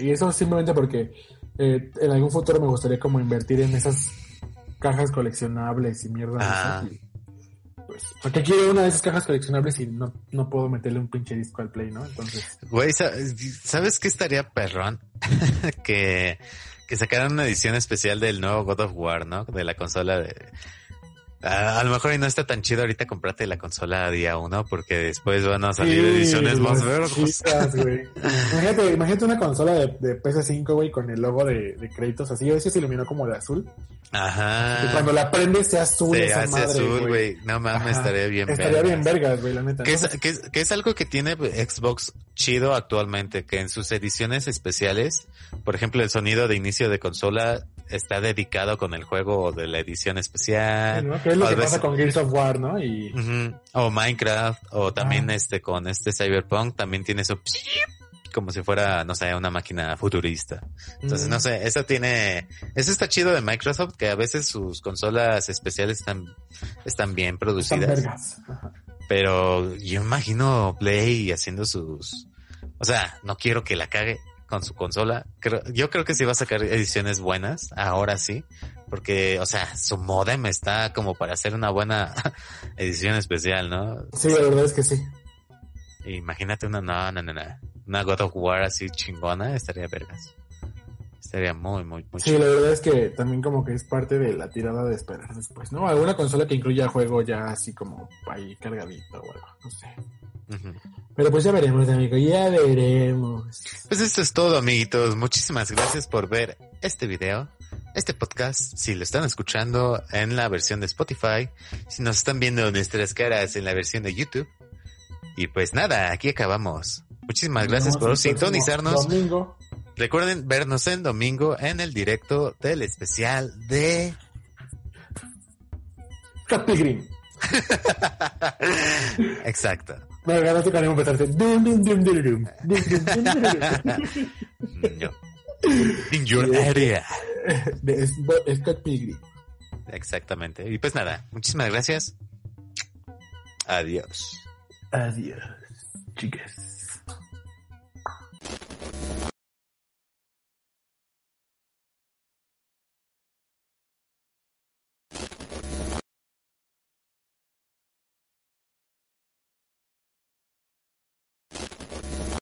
Y, eso simplemente porque eh, en algún futuro me gustaría como invertir en esas cajas coleccionables y mierda. Ah. Pues, porque quiero una de esas cajas coleccionables y no, no puedo meterle un pinche disco al Play, ¿no? Entonces. Güey, ¿sabes qué estaría perrón? que, que sacaran una edición especial del nuevo God of War, ¿no? De la consola de a, lo mejor y no está tan chido ahorita comprarte la consola día uno porque después van a salir ediciones más verdes. imagínate, imagínate una consola de, de PS5, güey, con el logo de, de créditos así. A veces se iluminó como de azul. Ajá. Y cuando la prendes sea azul. Se esa hace azul, güey. No mames, estaría bien Estaría bien vergas, güey, la neta. Que, es, que, que es algo que tiene Xbox chido actualmente, que en sus ediciones especiales, por ejemplo, el sonido de inicio de consola está dedicado con el juego de la edición especial. es lo que pasa con Gears of War, ¿no? Y... O Minecraft, o también ah. este con este Cyberpunk, también tiene eso como si fuera, no sé, una máquina futurista. Entonces, no sé, eso tiene, eso está chido de Microsoft, que a veces sus consolas especiales están, están bien producidas. Pero yo imagino Play haciendo sus, o sea, no quiero que la cague, con su consola. yo creo que sí va a sacar ediciones buenas, ahora sí, porque, o sea, su modem está como para hacer una buena edición especial, ¿no? Sí, la verdad es que sí. Imagínate una, no, no, no, no, una God of War así chingona, estaría vergas. Estaría muy, muy, muy Sí, la verdad es que también como que es parte de la tirada de esperar después, ¿no? Alguna consola que incluya juego ya así como ahí cargadito o algo, no sé. Pero pues ya veremos, amigo, ya veremos. Pues esto es todo, amiguitos. Muchísimas gracias por ver este video, este podcast. Si lo están escuchando en la versión de Spotify, si nos están viendo nuestras caras en la versión de YouTube. Y pues nada, aquí acabamos. Muchísimas gracias por sintonizarnos. Domingo. Recuerden vernos en domingo en el directo del especial de Green. Exacto. Cada vez que haremos empezar No. In your area. Es Scott Pilgrim. Exactamente. Y pues nada, muchísimas gracias. Adiós. Adiós, chicas.